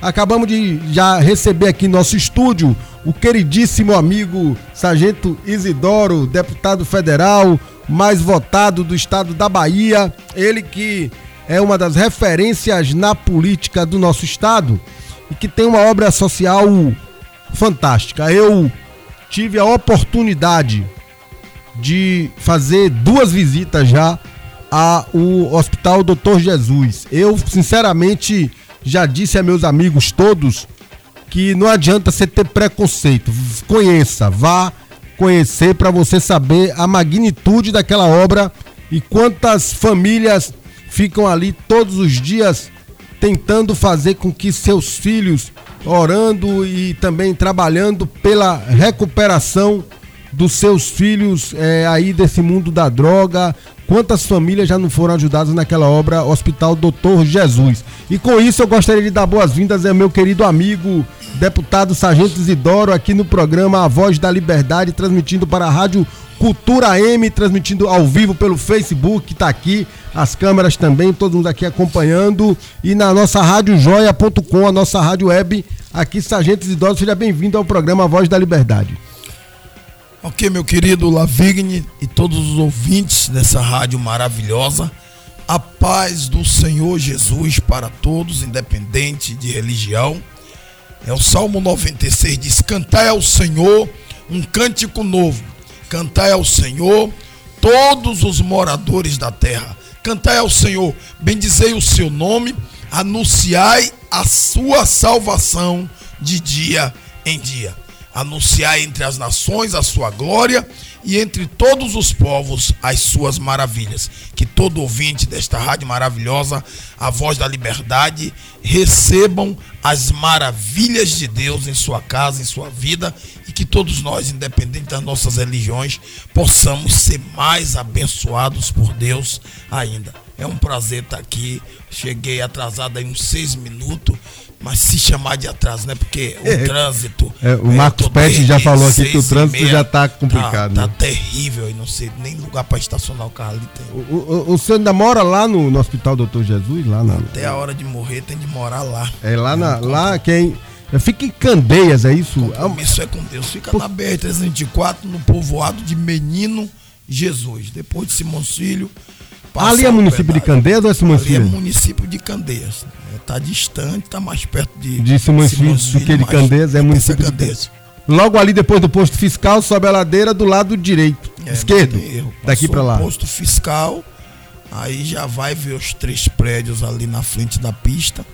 Acabamos de já receber aqui no nosso estúdio o queridíssimo amigo Sargento Isidoro, deputado federal, mais votado do estado da Bahia. Ele que é uma das referências na política do nosso estado e que tem uma obra social fantástica. Eu tive a oportunidade de fazer duas visitas já ao Hospital Doutor Jesus. Eu, sinceramente, já disse a meus amigos todos que não adianta você ter preconceito. Conheça, vá conhecer para você saber a magnitude daquela obra e quantas famílias ficam ali todos os dias tentando fazer com que seus filhos orando e também trabalhando pela recuperação dos seus filhos é, aí desse mundo da droga, Quantas famílias já não foram ajudadas naquela obra Hospital Doutor Jesus? E com isso eu gostaria de dar boas-vindas ao meu querido amigo, deputado Sargento Isidoro, aqui no programa A Voz da Liberdade, transmitindo para a Rádio Cultura M, transmitindo ao vivo pelo Facebook, está aqui, as câmeras também, todo mundo aqui acompanhando. E na nossa radiojoia.com, a nossa rádio web, aqui Sargento Isidoro, seja bem-vindo ao programa A Voz da Liberdade. Ok, meu querido Lavigne e todos os ouvintes dessa rádio maravilhosa, a paz do Senhor Jesus para todos, independente de religião. É o Salmo 96 diz: Cantai ao Senhor um cântico novo, cantai ao Senhor todos os moradores da terra, cantai ao Senhor, bendizei o seu nome, anunciai a sua salvação de dia em dia anunciar entre as nações a sua glória e entre todos os povos as suas maravilhas. Que todo ouvinte desta rádio maravilhosa, a voz da liberdade, recebam as maravilhas de Deus em sua casa, em sua vida e que todos nós, independente das nossas religiões, possamos ser mais abençoados por Deus ainda. É um prazer estar aqui. Cheguei atrasado aí uns seis minutos, mas se chamar de atraso, né? Porque o é, trânsito. É, o Marcos Pet já falou aqui que o trânsito já está complicado. Tá, tá né? terrível e não sei nem lugar para estacionar o carro ali tem. O, o, o senhor ainda mora lá no, no Hospital Doutor Jesus? Lá na, Até a hora de morrer tem de morar lá. É lá, na, lá quem. Fica em Candeias, é isso? Isso é com Deus. Fica Por... na BR-324, no povoado de Menino Jesus. Depois de Simões Filho. Ali é município de Candeias ou é Simões Filho? Ali é município de Candeias tá distante, tá mais perto de, de Simões Filho do que de Candeias, é município de Candeias. Logo ali depois do posto fiscal, sobe a ladeira do lado direito, é, esquerdo, daqui para lá. Posto fiscal, aí já vai ver os três prédios ali na frente da pista.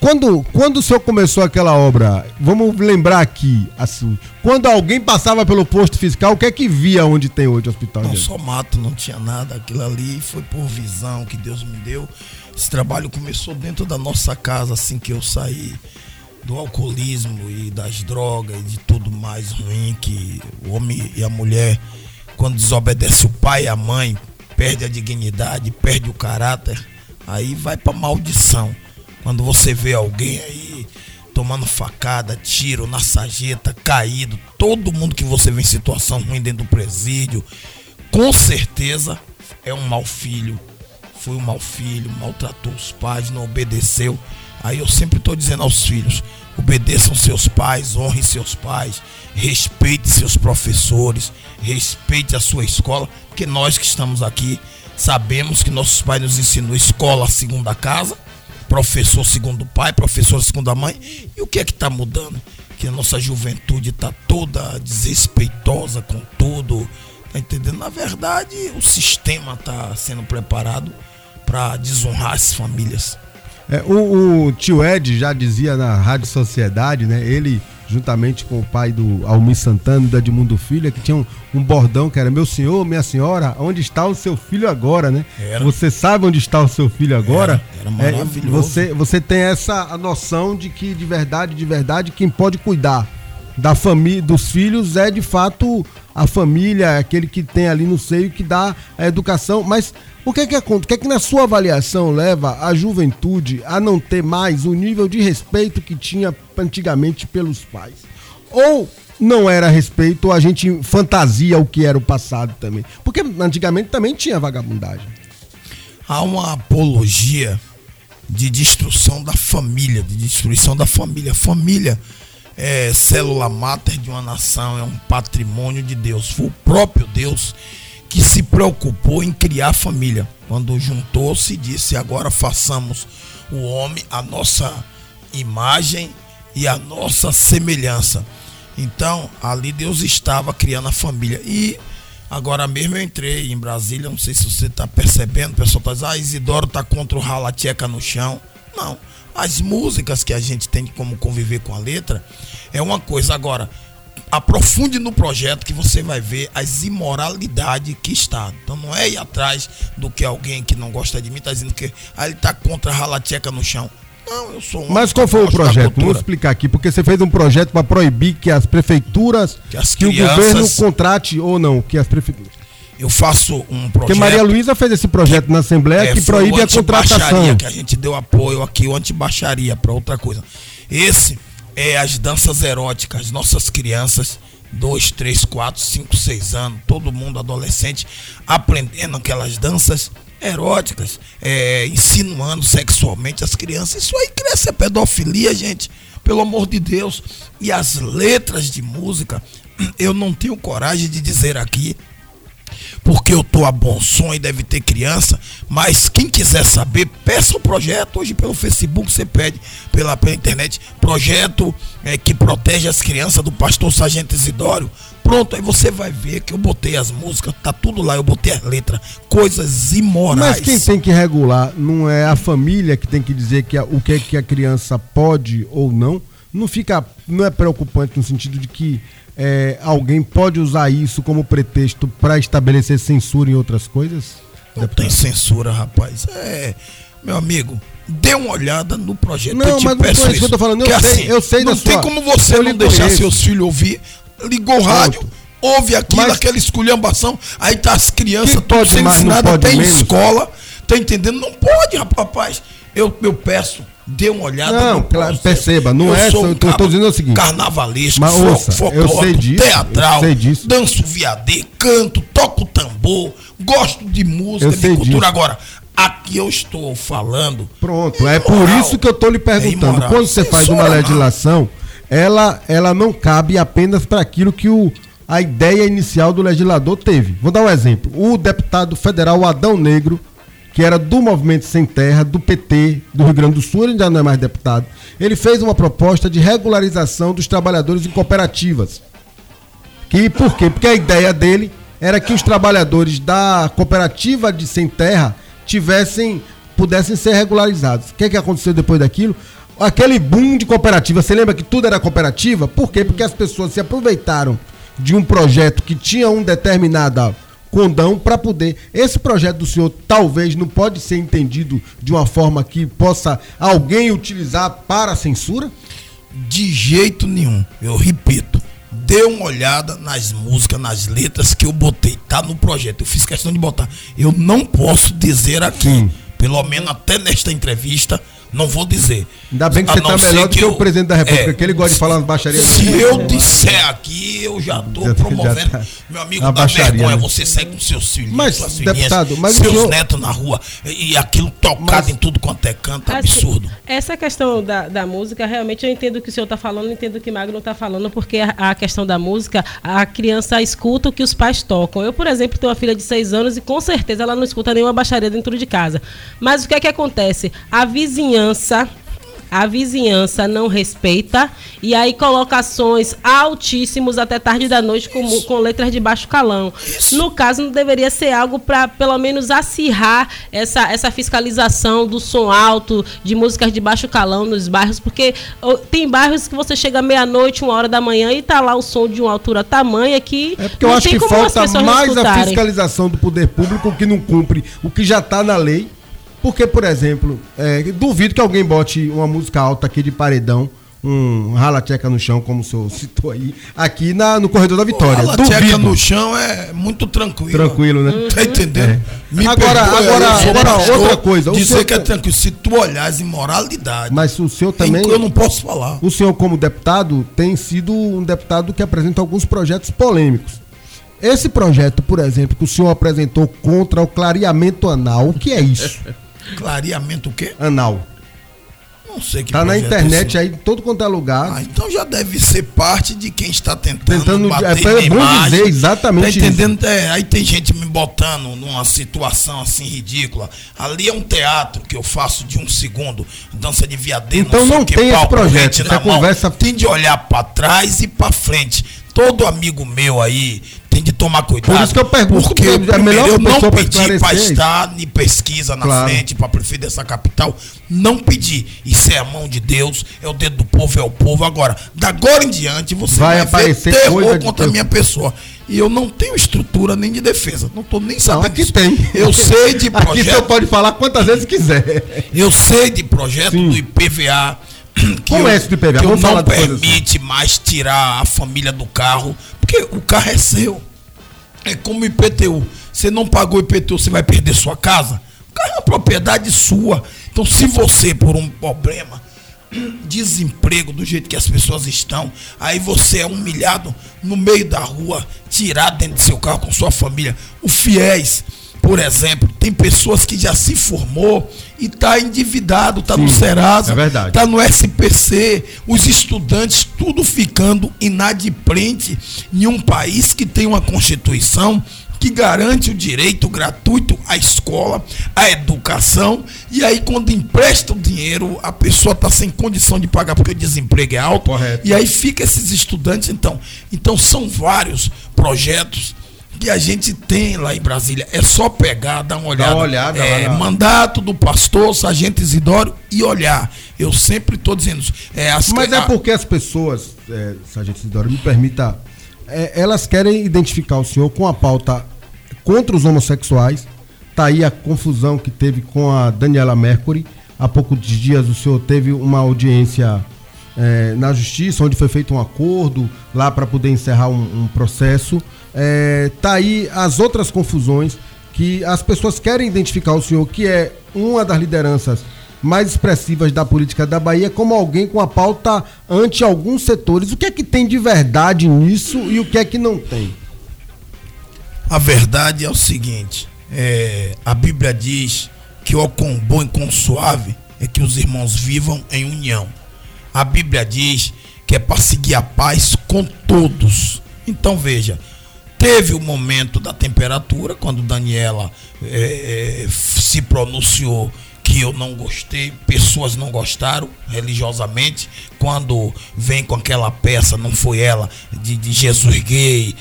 Quando, quando o senhor começou aquela obra, vamos lembrar aqui, assim, quando alguém passava pelo posto fiscal, o que é que via onde tem hoje o hospital? Não, só mato, não tinha nada. Aquilo ali foi por visão que Deus me deu. Esse trabalho começou dentro da nossa casa, assim que eu saí do alcoolismo e das drogas e de tudo mais ruim que o homem e a mulher, quando desobedece o pai e a mãe, perde a dignidade, perde o caráter, aí vai para maldição. Quando você vê alguém aí tomando facada, tiro na sarjeta, caído, todo mundo que você vê em situação ruim dentro do presídio, com certeza é um mau filho, foi um mau filho, maltratou os pais, não obedeceu. Aí eu sempre estou dizendo aos filhos: obedeçam seus pais, honrem seus pais, respeite seus professores, respeite a sua escola, porque nós que estamos aqui sabemos que nossos pais nos ensinou escola segundo a casa, professor segundo o pai, professor segundo a mãe. E o que é que está mudando? Que a nossa juventude está toda desrespeitosa com tudo. Tá entendendo? Na verdade, o sistema está sendo preparado para desonrar as famílias. É, o, o, tio Ed já dizia na Rádio Sociedade, né? Ele, juntamente com o pai do Almir Santana e da Edmundo Filho, que tinha um, um, bordão que era Meu senhor, minha senhora, onde está o seu filho agora, né? Era. Você sabe onde está o seu filho agora? Era, era é, maravilhoso. É, você, você tem essa noção de que, de verdade, de verdade, quem pode cuidar da família, dos filhos é de fato a família, aquele que tem ali no seio que dá a educação, mas o que é que acontece? O que é que na sua avaliação leva a juventude a não ter mais o nível de respeito que tinha antigamente pelos pais? Ou não era respeito, ou a gente fantasia o que era o passado também? Porque antigamente também tinha vagabundagem. Há uma apologia de destruição da família, de destruição da família. Família é célula máter de uma nação, é um patrimônio de Deus. Foi o próprio Deus que se preocupou em criar família. Quando juntou-se disse: agora façamos o homem a nossa imagem e a nossa semelhança. Então, ali Deus estava criando a família. E agora mesmo eu entrei em Brasília, não sei se você está percebendo, o pessoal está dizendo, ah, Isidoro está contra o rala tcheca no chão. Não. As músicas que a gente tem como conviver com a letra é uma coisa. Agora, aprofunde no projeto que você vai ver as imoralidades que está. Então não é ir atrás do que alguém que não gosta de mim está dizendo que ah, ele está contra a rala tcheca no chão. Não, eu sou um Mas qual foi o projeto? Vamos explicar aqui, porque você fez um projeto para proibir que as prefeituras, que, as que crianças... o governo contrate ou não, que as prefeituras. Eu faço um projeto. Porque Maria Luísa fez esse projeto na Assembleia é, que proíbe a contratação. que a gente deu apoio aqui, o antibaixaria, para outra coisa. Esse é as danças eróticas. Nossas crianças, 2, 3, 4, 5, 6 anos, todo mundo adolescente, aprendendo aquelas danças eróticas, é, insinuando sexualmente as crianças. Isso aí cresce a pedofilia, gente. Pelo amor de Deus. E as letras de música, eu não tenho coragem de dizer aqui, porque eu tô a bom som e deve ter criança, mas quem quiser saber, peça o projeto. Hoje pelo Facebook você pede, pela, pela internet, projeto é, que protege as crianças do pastor Sargento Isidório. Pronto, aí você vai ver que eu botei as músicas, tá tudo lá, eu botei as letras, coisas imorais. Mas quem tem que regular não é a família que tem que dizer que a, o que, é que a criança pode ou não? Não fica, não é preocupante no sentido de que é, alguém pode usar isso como pretexto para estabelecer censura em outras coisas? Não tem censura, rapaz. É, meu amigo, dê uma olhada no projeto. Não, mas não é isso que eu tô falando. Eu, sei, assim, eu sei Não tem sua... como você não deixar seus filhos ouvir ligou o rádio, ouve aquilo, mas, aquela esculhambação, aí tá as crianças tudo sendo ensinadas até em escola, tá entendendo? Não pode, rapaz. Eu, eu peço, dê uma olhada. Não, perceba, não eu é só, eu tô, dizendo o seguinte. Carnavalesco, mas, ouça, folclórico, teatral, danço viadê, canto, toco tambor, gosto de música, de cultura. Disso. Agora, aqui eu estou falando. Pronto, é, por isso que eu tô lhe perguntando. É Quando você faz uma legislação ela, ela não cabe apenas para aquilo que o, a ideia inicial do legislador teve. Vou dar um exemplo. O deputado federal Adão Negro, que era do Movimento Sem Terra, do PT, do Rio Grande do Sul, ele já não é mais deputado, ele fez uma proposta de regularização dos trabalhadores em cooperativas. Que, por quê? Porque a ideia dele era que os trabalhadores da cooperativa de Sem Terra tivessem pudessem ser regularizados. O que, é que aconteceu depois daquilo? aquele boom de cooperativa. Você lembra que tudo era cooperativa? Por quê? Porque as pessoas se aproveitaram de um projeto que tinha um determinado condão para poder. Esse projeto do senhor talvez não pode ser entendido de uma forma que possa alguém utilizar para a censura? De jeito nenhum. Eu repito. Dê uma olhada nas músicas, nas letras que eu botei. Tá no projeto. Eu fiz questão de botar. Eu não posso dizer aqui, Sim. pelo menos até nesta entrevista, não vou dizer. Ainda bem que você está melhor do que, eu, o presidente da República, é, que ele gosta de falar nas baixarias. Se eu disser aqui, eu já estou promovendo. Tá meu amigo, dá vergonha né? você sair com seus filhos, mas, suas deputado, mas seus senhor... netos na rua e aquilo tocado mas... em tudo quanto é canto, assim, absurdo. Essa questão da, da música, realmente eu entendo o que o senhor está falando, entendo o que o Magno está falando, porque a, a, questão da música, a criança escuta o que os pais tocam. Eu, por exemplo, tenho uma filha de seis anos e com certeza ela não escuta nenhuma baixaria dentro de casa. Mas o que é que acontece? A vizinhança vizinhança a vizinhança não respeita e aí colocações altíssimos até tarde da noite com, com letras de baixo calão. No caso, não deveria ser algo para pelo menos acirrar essa, essa fiscalização do som alto, de músicas de baixo calão nos bairros, porque tem bairros que você chega meia-noite, uma hora da manhã e tá lá o som de uma altura tamanha que. É porque eu acho que falta mais a fiscalização do poder público que não cumpre o que já está na lei porque, por exemplo, é, duvido que alguém bote uma música alta aqui de paredão um rala tcheca no chão, como o senhor citou aí, aqui na, no corredor da Vitória. Rala tcheca no chão é muito tranquilo. Tranquilo, né? Tá entendendo? É. Agora, agora, agora outra coisa. Dizer senhor... que é tranquilo, se tu olhares imoralidade. Mas o senhor também. Eu não posso falar. O senhor, como deputado, tem sido um deputado que apresenta alguns projetos polêmicos. Esse projeto, por exemplo, que o senhor apresentou contra o clareamento anal, o que é isso? Clareamento o quê? Anal. não sei que Tá na é internet esse. aí, todo quanto é lugar. Ah, então já deve ser parte de quem está tentando, Tentando- bater é, é minha bom imagem. dizer exatamente Tá entendendo? É, aí tem gente me botando numa situação assim ridícula. Ali é um teatro que eu faço de um segundo, dança de viadeiro. Então não o que, tem esse projeto, essa conversa- Tem de olhar para trás e para frente. Todo amigo meu aí de tomar cuidado. Por isso que eu pergunto, porque é primeiro, melhor eu não pedi para estar em pesquisa na Claro. frente para prefeito dessa capital. Não pedi. Isso é a mão de Deus, é o dedo do povo, é o povo. Agora, da agora em diante, você Vai vai, aparecer ver terror de contra a minha pessoa. E eu não tenho estrutura nem de defesa. Não estou nem Não, sabendo aqui disso. tem. Eu sei de Aqui o senhor projeto. pode falar quantas vezes quiser. Eu sei de projeto Sim. do IPVA. Que Como eu, é esse do IPVA? Que eu Vamos não de assim. permite mais tirar a família do carro. Porque o carro é seu. É como IPTU. Você não pagou IPTU, você vai perder sua casa? O carro é uma propriedade sua. Então, se você, por um problema, desemprego do jeito que as pessoas estão, aí você é humilhado no meio da rua, tirado dentro do seu carro com sua família. O FIES, por exemplo, tem pessoas que já se formou e está endividado, está no Serasa, é está no SPC, os estudantes tudo ficando inadimplente em um país que tem uma Constituição que garante o direito gratuito à escola, à educação, e aí quando empresta o dinheiro, a pessoa está sem condição de pagar porque o desemprego é alto, Correto. e aí fica esses estudantes, então. Então são vários projetos que a gente tem lá em Brasília. É só pegar, dar uma olhada. uma olhada é, lá na- Mandato do pastor, sargento Isidório e olhar. Eu sempre estou dizendo isso. É, as- Mas é a- porque as pessoas, é, Sargento Isidoro, me permita, é, elas querem identificar o senhor com a pauta contra os homossexuais. Tá aí a confusão que teve com a Daniela Mercury. Há poucos dias o senhor teve uma audiência é, na justiça, onde foi feito um acordo lá para poder encerrar um, um processo. É, tá aí as outras confusões que as pessoas querem identificar o senhor, que é uma das lideranças mais expressivas da política da Bahia, como alguém com a pauta ante alguns setores. O que é que tem de verdade nisso e o que é que não tem? A verdade é o seguinte: é, a Bíblia diz que o quão bom e quão suave é que os irmãos vivam em união. A Bíblia diz que é para seguir a paz com todos. Então veja, teve o momento da temperatura, quando Daniela é, é, se pronunciou que eu não gostei, pessoas não gostaram religiosamente, quando vem com aquela peça, não foi ela, de, de Jesus gay,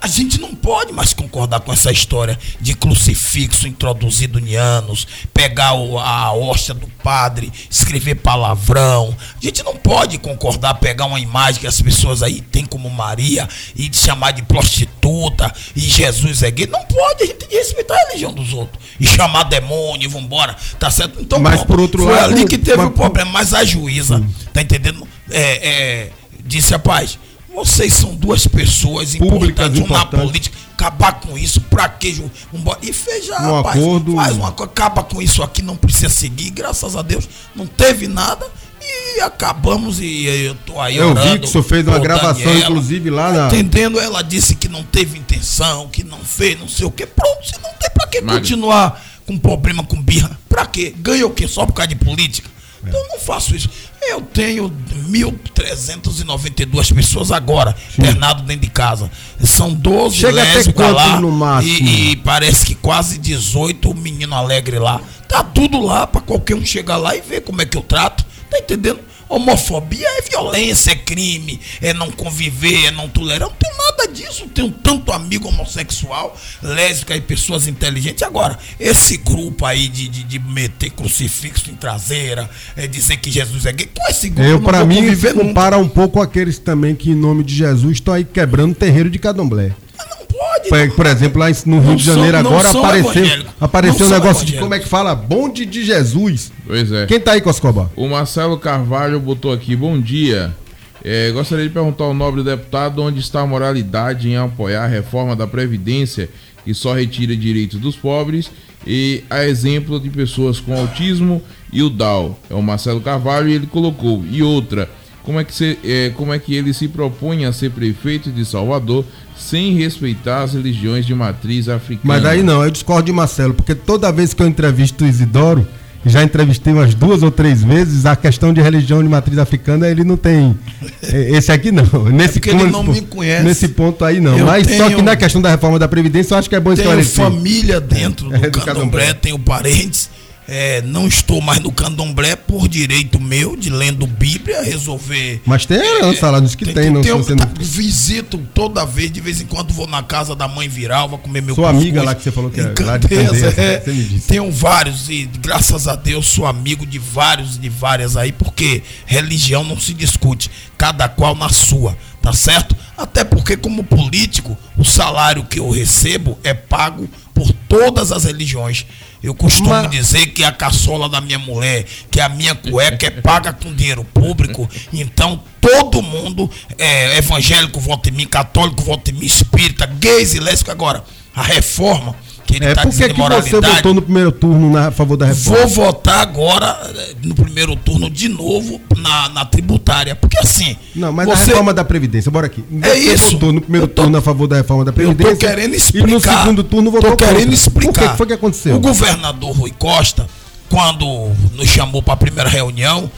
a gente não pode mais concordar com essa história de crucifixo introduzido em anos, pegar a hóstia do padre, escrever palavrão. A gente não pode concordar, pegar uma imagem que as pessoas aí têm como Maria e chamar de prostituta e Jesus é gay. Não pode, a gente tem que respeitar a religião dos outros. E chamar demônio, vambora, tá certo? Então, Mas, bom, por outro foi lado, ali que teve mas- o problema. Mas a juíza, tá entendendo? É, é, disse a paz. Vocês são duas pessoas Públicas importantes, uma na importantes. política. Acabar com isso, pra que? Vambora. E fez já, Um rapaz. acordo. Faz uma coisa, acaba com isso aqui, não precisa seguir. Graças a Deus, não teve nada. E acabamos e eu tô aí Eu vi que o senhor fez uma gravação, Daniela. inclusive, lá na. Entendendo, ela disse que não teve intenção, que não fez, não sei o que. Pronto, você não tem pra que Magno. continuar com problema com birra. Pra quê? Ganha o quê? Só por causa de política? Então eu não faço isso. Eu tenho 1.392 pessoas agora internado dentro de casa. São 12 Chega lésbicas lá? E, e parece que quase 18 menino alegre lá. Tá tudo lá pra qualquer um chegar lá e ver como é que eu trato. Tá entendendo? Homofobia é violência, é crime, é não conviver, é não tolerar. Não tem nada disso. Tenho tanto amigo homossexual, lésbica e pessoas inteligentes. Agora, esse grupo aí de, de, de meter crucifixo em traseira, é dizer que Jesus é gay, com esse grupo Eu, vou mim, nunca. compara um pouco aqueles também que, em nome de Jesus, estão aí quebrando o terreiro de Cadomblé. Por, exemplo, lá no Rio de Janeiro agora apareceu, apareceu Não um negócio de como é que fala? Bonde de Jesus. Pois é. Quem tá aí, Coscoba? O Marcelo Carvalho botou aqui, bom dia. É, gostaria de perguntar ao nobre deputado onde está a moralidade em apoiar a reforma da Previdência que só retira direitos dos pobres e a exemplo de pessoas com autismo e o DAO. É o Marcelo Carvalho e ele colocou. E outra, como é que, se, é, como é que ele se propõe a ser prefeito de Salvador sem respeitar as religiões de matriz africana? Mas aí não, eu discordo de Marcelo, porque toda vez que eu entrevisto o Isidoro, já entrevistei umas duas ou três vezes, a questão de religião de matriz africana, ele não tem. é, Esse aqui não. Nesse porque ele não me conhece. Nesse ponto aí não. Eu Mas só tenho- que na questão da reforma da Previdência, eu acho que é bom Tenho esclarecer. família dentro do, É, do candomblé, candomblé. tenho parentes. É, não estou mais no candomblé por direito meu de lendo Bíblia, resolver. Mas tem herança lá nos que tem, não tem, não- tá, Visito toda vez, de vez em quando vou na casa da mãe Viralva comer meu Sua cuscuz. amiga lá que você falou que é Em lá de é. você me disse. Tenho vários e graças a Deus sou amigo de vários e de várias aí, porque religião não se discute, cada qual na sua, tá certo? Até porque como político, o salário que eu recebo é pago por todas as religiões. Eu costumo Mas- dizer que a caçola da minha mulher, que a minha cueca é paga com dinheiro público. Então, todo mundo é evangélico, vota em mim, católico, vota em mim, espírita, gays e lésbico. Agora, a reforma, que ele É, está por que, dizendo que você moralidade. votou no primeiro turno na, a favor da reforma? Vou votar agora, eh, no primeiro turno, de novo, na, na tributária. Porque assim. Não, mas a você- reforma da Previdência, bora aqui. É isso. votou no primeiro tô- turno a favor da reforma da Eu Previdência. tô querendo E no explicar. segundo turno votou tô querendo contra. explicar. Por que foi que aconteceu? O governador Rui Costa, quando nos chamou para a primeira reunião,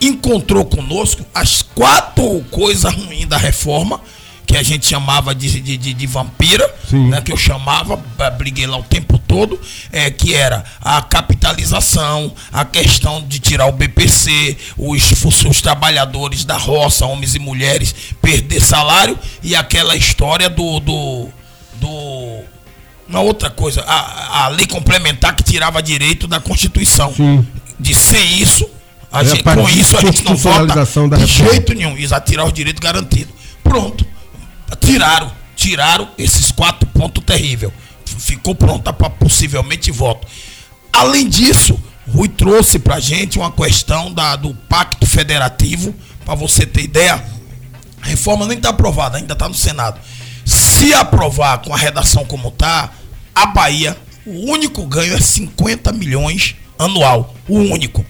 encontrou conosco as quatro coisas ruins da reforma, que a gente chamava de, de, de, de vampira, né, que eu chamava, eh, briguei lá o tempo todo, é, que era a capitalização, a questão de tirar o BPC, os, os trabalhadores da roça, homens e mulheres, perder salário, e aquela história do. do, do uma outra coisa, a, a lei complementar que tirava direito da Constituição. Sim. De sem isso, a É gente, com isso a gente não vota de jeito nenhum. Isso a tirar os direitos garantidos. Pronto. Tiraram. Tiraram esses quatro pontos terríveis. Ficou pronta para possivelmente voto. Além disso, Rui trouxe para gente uma questão da, do Pacto Federativo. Para você ter ideia, a reforma nem está aprovada, ainda está no Senado. Se aprovar com a redação como está, a Bahia, o único ganho é 50 milhões anual. O único.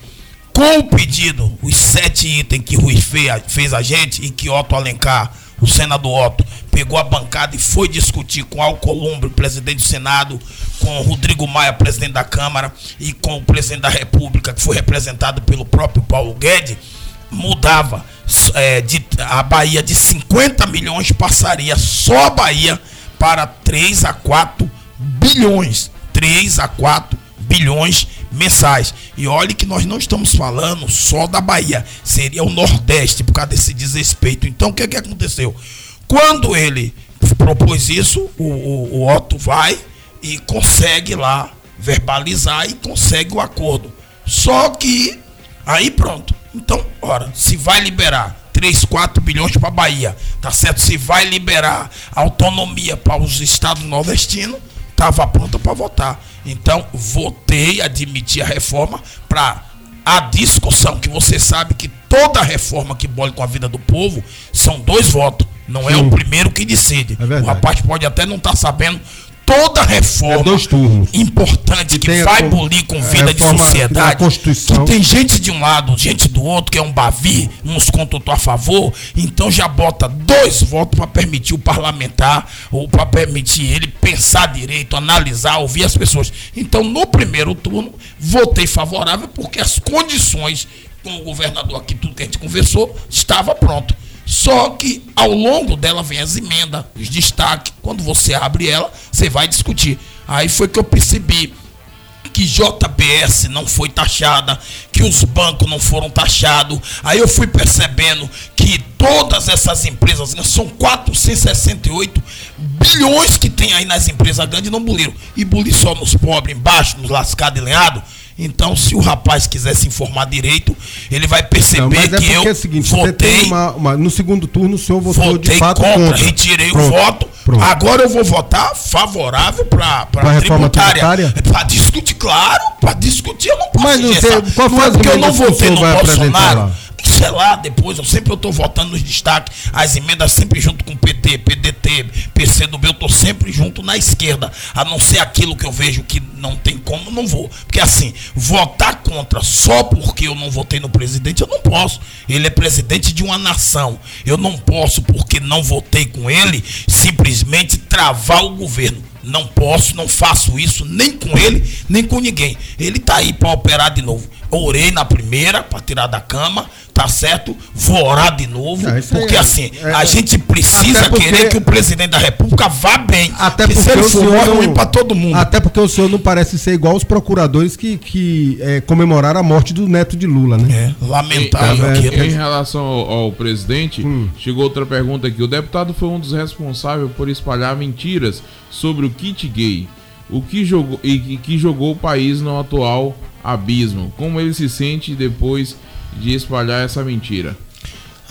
Com o pedido, os sete itens que Rui fez, fez a gente e que Otto Alencar, o senador Otto, pegou a bancada e foi discutir com Alcolumbre, presidente do Senado, com Rodrigo Maia, presidente da Câmara, e com o presidente da República, que foi representado pelo próprio Paulo Guedes, mudava é, de, a Bahia de 50 milhões passaria só a Bahia para 3 a 4 bilhões. 3 a 4 bilhões mensais. E olhe que nós não estamos falando só da Bahia, seria o Nordeste por causa desse desrespeito. Então o que, que aconteceu? Quando ele propôs isso, o, o, o Otto vai e consegue lá verbalizar e consegue o acordo. Só que aí pronto. Então, ora, se vai liberar 3, 4 bilhões para Bahia, tá certo? Se vai liberar autonomia para os estados nordestinos, estava pronta para votar. Então, votei, admiti a reforma para a discussão, que você sabe que toda reforma que bole com a vida do povo são dois votos. Não é Sim. o primeiro que decide. É o rapaz pode até não estar sabendo. Toda reforma É dois turnos. importante que a vai bolir com a vida de reforma sociedade, que tem gente de um lado, gente do outro, que é um bavi, uns contam a favor, então já bota dois votos para permitir o parlamentar, ou para permitir ele pensar direito, analisar, ouvir as pessoas. Então, no primeiro turno, votei favorável porque as condições com o governador aqui, tudo que a gente conversou, estava pronto. Só que ao longo dela vem as emendas, os destaques. Quando você abre ela, você vai discutir. Aí foi que eu percebi que JBS não foi taxada, que os bancos não foram taxados. Aí eu fui percebendo que todas essas empresas, né, são 468 bilhões que tem aí nas empresas grandes, não buliram. E bulir só nos pobres, embaixo, nos lascados e lenhados. Então, se o rapaz quiser se informar direito, ele vai perceber Não, mas é que porque eu é o seguinte, você tem votei uma, uma- no segundo turno o senhor votou votei de fato contra, contra. retirei Pronto, o voto. pronto. Agora eu vou votar favorável para a reforma tributária. tributária? Para discutir, claro, para discutir eu não posso Mas não sei, qual foi não é porque eu não votei no vai apresentar Bolsonaro. lá? Lá, depois, eu sempre tô votando nos destaques, as emendas sempre junto com PT, PDT, PCdoB, eu tô sempre junto na esquerda. A não ser aquilo que eu vejo que não tem como, não vou. Porque assim, votar contra só porque eu não votei no presidente, eu não posso. Ele é presidente de uma nação. Eu não posso, porque não votei com ele, simplesmente travar o governo. Não posso, não faço isso nem com ele, nem com ninguém. Ele tá aí para operar de novo. Orei na primeira para tirar da cama, tá certo? Vou orar de novo, É, porque é- assim, é- a gente precisa porque- querer que o presidente da República vá bem. Até Porque se ele o for senhor é não- ruim para todo mundo. Até porque o senhor não parece ser igual os procuradores que, que é, comemoraram a morte do neto de Lula, né? É, lamentável É, aquilo. Em relação ao, ao presidente, Hum. chegou outra pergunta aqui. O deputado foi um dos responsáveis por espalhar mentiras sobre o kit gay, o que jogou e que jogou o país no atual abismo. Como ele se sente depois de espalhar essa mentira?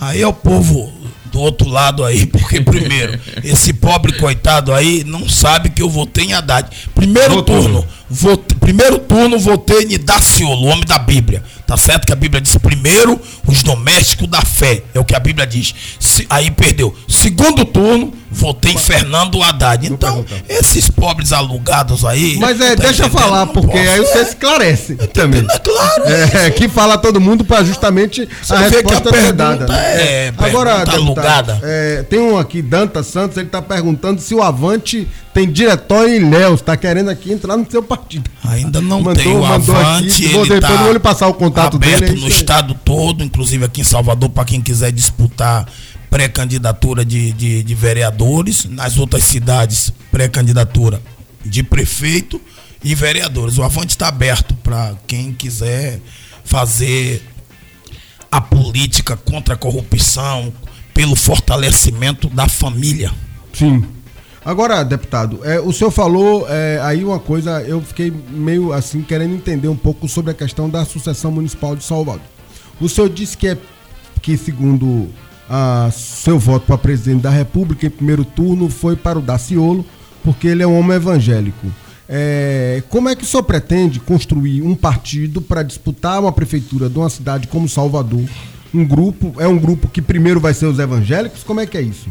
Aí é o povo do outro lado aí, porque primeiro, esse pobre coitado aí não sabe que eu votei em Haddad. Primeiro turno, vote- primeiro turno votei em Daciolo, o homem da Bíblia. Tá certo que a Bíblia diz primeiro os domésticos da fé, é o que a Bíblia diz. Se- aí perdeu. Segundo turno, votei em Fernando Haddad. Então, esses pobres alugados aí. Mas é, tá deixa eu falar, porque posso. aí você É, esclarece também. É claro. É, que fala todo mundo para justamente Você a vê que a resposta pergunta dada. né? é Agora, pergunta deputado, alugada. é, tem um aqui, Danta Santos, ele tá perguntando se o Avante tem diretório em Léus, tá querendo aqui entrar no seu partido. Ainda não Mandou- tem o mandou Avante, aqui, vou ele depois tá vou lhe passar o contato aberto dele, no estado todo, inclusive aqui em Salvador, para quem quiser disputar pré-candidatura de, de, de vereadores, nas outras cidades, pré-candidatura de prefeito e vereadores. O Avante está aberto para quem quiser fazer a política contra a corrupção, pelo fortalecimento da família. Sim. Agora, deputado, é, o senhor falou é, aí uma coisa, eu fiquei meio assim querendo entender um pouco sobre a questão da sucessão municipal de Salvador. O senhor disse que é que segundo a seu voto para presidente da República em primeiro turno foi para o Daciolo, porque ele é um homem evangélico. É, como é que o senhor pretende construir um partido para disputar uma prefeitura de uma cidade como Salvador? Um grupo, é um grupo que primeiro vai ser os evangélicos? Como é que é isso?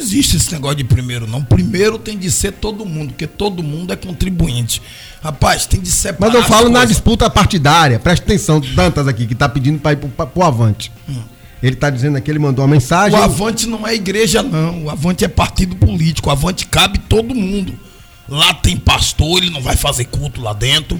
Não existe esse negócio de primeiro, não. Primeiro tem de ser todo mundo, porque todo mundo é contribuinte. Rapaz, tem de separar. Mas eu falo na disputa partidária. Presta atenção, Dantas aqui, que tá pedindo para ir pra- pro Avante. Ele tá dizendo aqui, ele mandou uma mensagem. O Avante não é igreja, não. O Avante é partido político. O Avante cabe todo mundo. Lá tem pastor, ele não vai fazer culto lá dentro.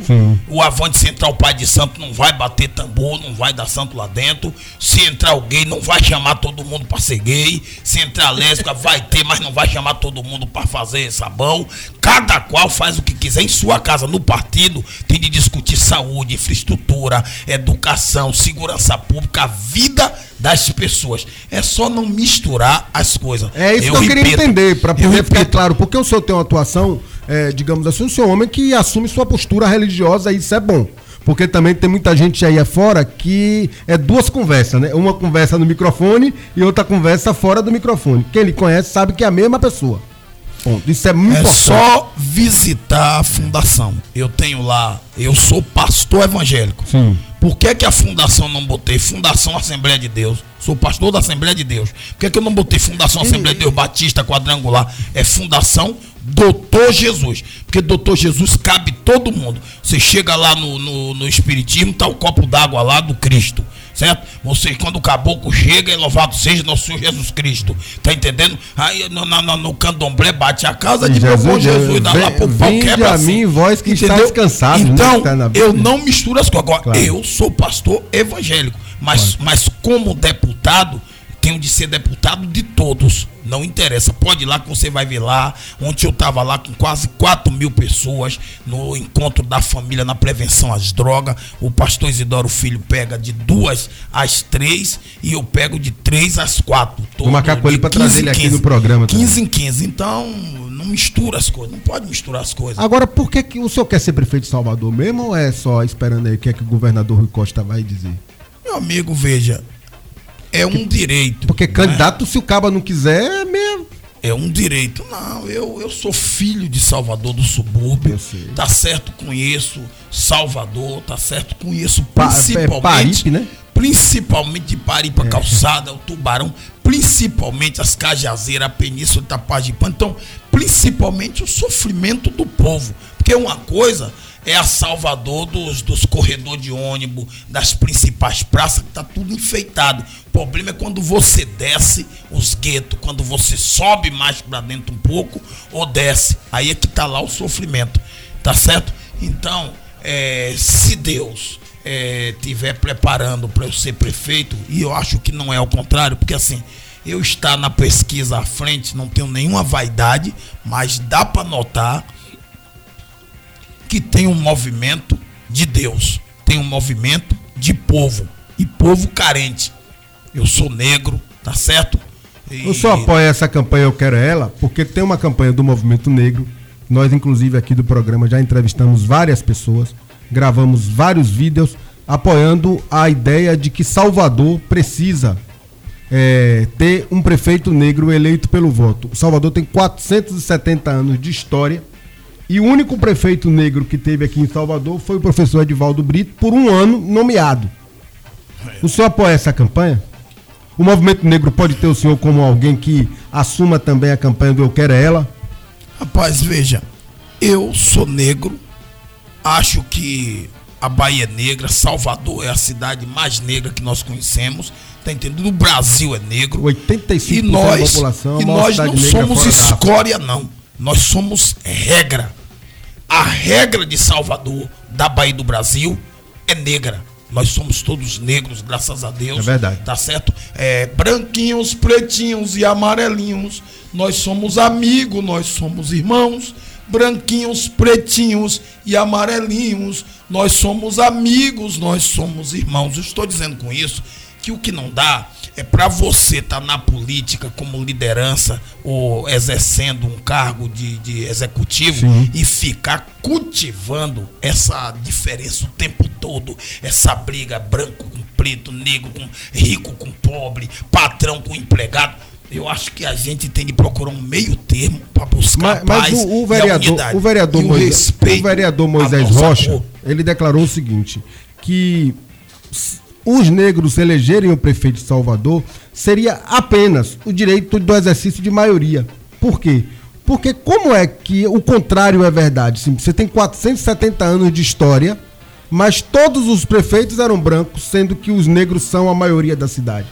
O Avante Central Pai de Santo não vai bater tambor, não vai dar santo lá dentro. Se entrar o gay, não vai chamar todo mundo para ser gay. Se entrar lésbica, vai ter, mas não vai chamar todo mundo para fazer sabão. Cada qual faz o que quiser em sua casa. No partido, tem de discutir saúde, infraestrutura, educação, segurança pública, a vida das pessoas. É só não misturar as coisas. É isso que eu queria repito, entender, para eu poder ficar claro. Porque o senhor tem uma atuação, é, digamos assim, o senhor um homem que assume sua postura religiosa e isso é bom. Porque também tem muita gente aí afora que é duas conversas, né? Uma conversa no microfone e outra conversa fora do microfone. Quem lhe conhece sabe que é a mesma pessoa. Ponto. Isso é muito É importante. só visitar a fundação. Eu tenho lá, eu sou pastor evangélico. Sim. Por que, que a fundação não botei Fundação Assembleia de Deus? Sou pastor da Assembleia de Deus. Por que, que eu não botei Fundação Assembleia de Deus Batista Quadrangular? É Fundação Doutor Jesus. Porque Doutor Jesus cabe todo mundo. Você chega lá no, no, no Espiritismo, tá o copo d'água lá do Cristo. Certo? Você, quando o caboclo chega, é louvado seja nosso Senhor Jesus Cristo. Tá entendendo? Aí no, no, no- candomblé bate a casa de meu bom Jesus, dá lá pro pau quebra a assim. mim, vós que está Entendeu? descansado, né, Então, que tá na eu não misturo as coisas. Agora, Claro. eu sou pastor evangélico, mas, mas como deputado, tenho de ser deputado de todos. Não interessa. Pode ir lá que você vai ver lá. Ontem eu estava lá com quase 4 mil pessoas no encontro da família na prevenção às drogas. O pastor Isidoro Filho pega de duas às três e eu pego de três às quatro. Vou marcar com ele 15 trazer ele aqui 15. no programa também. 15 em 15. Então, não mistura as coisas. Não pode misturar as coisas. Agora, por que, que o senhor quer ser prefeito de Salvador mesmo ou é só esperando aí o que é que o governador Rui Costa vai dizer? Meu amigo, veja, é um direito. Porque né? candidato, se o caba não quiser, é mesmo. É um direito. Não, eu, eu sou filho de Salvador do subúrbio. Tá certo, conheço Salvador, tá certo, conheço Pa- principalmente. é Paripe, né? Principalmente de Paripa, Calçada, o Tubarão, principalmente as Cajazeiras, a Península de Tapajipã. Então, principalmente o sofrimento do povo. Porque uma coisa é a Salvador dos, dos corredores de ônibus, das principais praças, que tá tudo enfeitado. O problema é quando você desce os guetos, quando você sobe mais para dentro um pouco ou desce. Aí é que tá lá o sofrimento, tá certo? Então, é, se Deus é, tiver preparando para eu ser prefeito, e eu acho que não é o contrário, porque assim, eu estar na pesquisa à frente, não tenho nenhuma vaidade, mas dá para notar que tem um movimento de Deus, tem um movimento de povo, e povo carente. Eu sou negro, tá certo? E... Eu só apoio essa campanha Eu Quero Ela, porque tem uma campanha do movimento negro. Nós, inclusive, aqui do programa já entrevistamos várias pessoas, gravamos vários vídeos apoiando a ideia de que Salvador precisa é, ter um prefeito negro eleito pelo voto. Salvador tem 470 anos de história e o único prefeito negro que teve aqui em Salvador foi o professor Edivaldo Brito, por um ano nomeado. O senhor apoia essa campanha? O movimento negro pode ter o senhor como alguém que assuma também a campanha do Eu Quero é Ela? Rapaz, veja, eu sou negro, acho que a Bahia é negra, Salvador é a cidade mais negra que nós conhecemos, tá entendendo? O Brasil é negro. 85% e nós, da população é E nós não somos escória, não. Nós somos regra a regra de Salvador, da Bahia do Brasil, é negra. Nós somos todos negros, graças a Deus. É verdade. Tá certo? É, branquinhos, pretinhos e amarelinhos. Nós somos amigos, nós somos irmãos. Branquinhos, pretinhos e amarelinhos. Nós somos amigos, nós somos irmãos. Eu estou dizendo com isso que o que não dá é para você estar tá na política como liderança ou exercendo um cargo de, de executivo Sim. e ficar cultivando essa diferença o tempo todo, essa briga branco com preto, negro com rico com pobre, patrão com empregado. Eu acho que a gente tem de procurar um meio termo para buscar mas, mas paz o, o vereador, o vereador, Moisés, o vereador Moisés Rocha, ele declarou o seguinte, que os negros elegerem o prefeito de Salvador seria apenas o direito do exercício de maioria. Por quê? Porque como é que o contrário é verdade? Sim, você tem 470 anos de história, mas todos os prefeitos eram brancos, sendo que os negros são a maioria da cidade.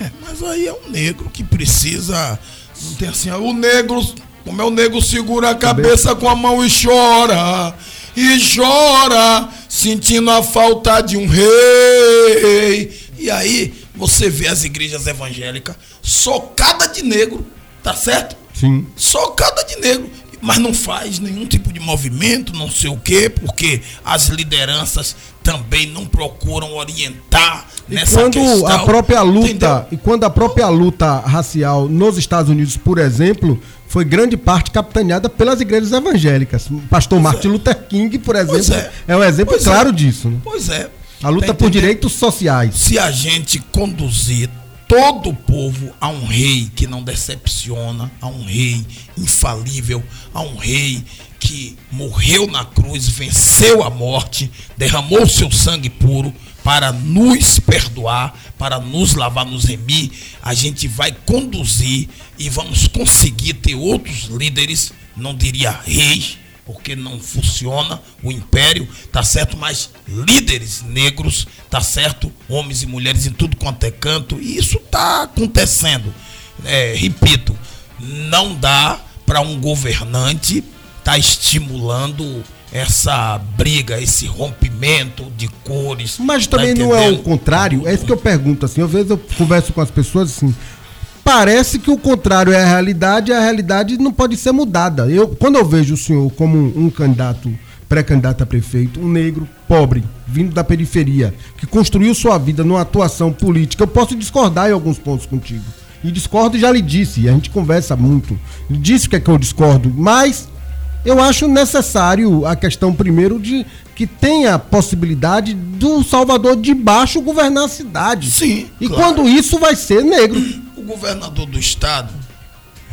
É, mas aí é um negro que precisa. Não tem assim, o negro. Como é o negro segura a cabeça com a mão e chora e chora, sentindo a falta de um rei. E aí você vê as igrejas evangélicas socada de negro, tá certo? Sim. Socada de negro, mas não faz nenhum tipo de movimento, não sei o quê, porque as lideranças também não procuram orientar e nessa quando questão. A própria luta, entendeu? e quando a própria luta racial nos Estados Unidos, por exemplo, foi grande parte capitaneada pelas igrejas evangélicas. Pastor pois Martin é. Luther King, por exemplo, é. é. um exemplo pois claro é. disso. Né? Pois é. A luta tá por direitos sociais. Se a gente conduzir todo o povo a um rei que não decepciona, a um rei infalível, a um rei que morreu na cruz, venceu a morte, derramou seu sangue puro para nos perdoar, para nos lavar, nos remir, a gente vai conduzir e vamos conseguir ter outros líderes, não diria reis, porque não funciona o império, tá certo? Mas líderes negros, tá certo? Homens e mulheres em tudo quanto é canto, e isso tá acontecendo. É, repito, não dá para um governante tá estimulando essa briga, esse rompimento de cores. Mas tá também tá não é o contrário? É isso que eu pergunto assim. Às vezes eu converso com as pessoas assim. Parece que o contrário é a realidade e a realidade não pode ser mudada. Eu, quando eu vejo o senhor como um, um candidato, pré-candidato a prefeito, um negro pobre, vindo da periferia, que construiu sua vida numa atuação política, eu posso discordar em alguns pontos contigo. E discordo e já lhe disse, a gente conversa muito. Disse o que é que eu discordo, mas eu acho necessário a questão, primeiro, de que tenha possibilidade do Salvador de baixo governar a cidade. Sim. E claro. quando isso vai ser negro. O governador do estado,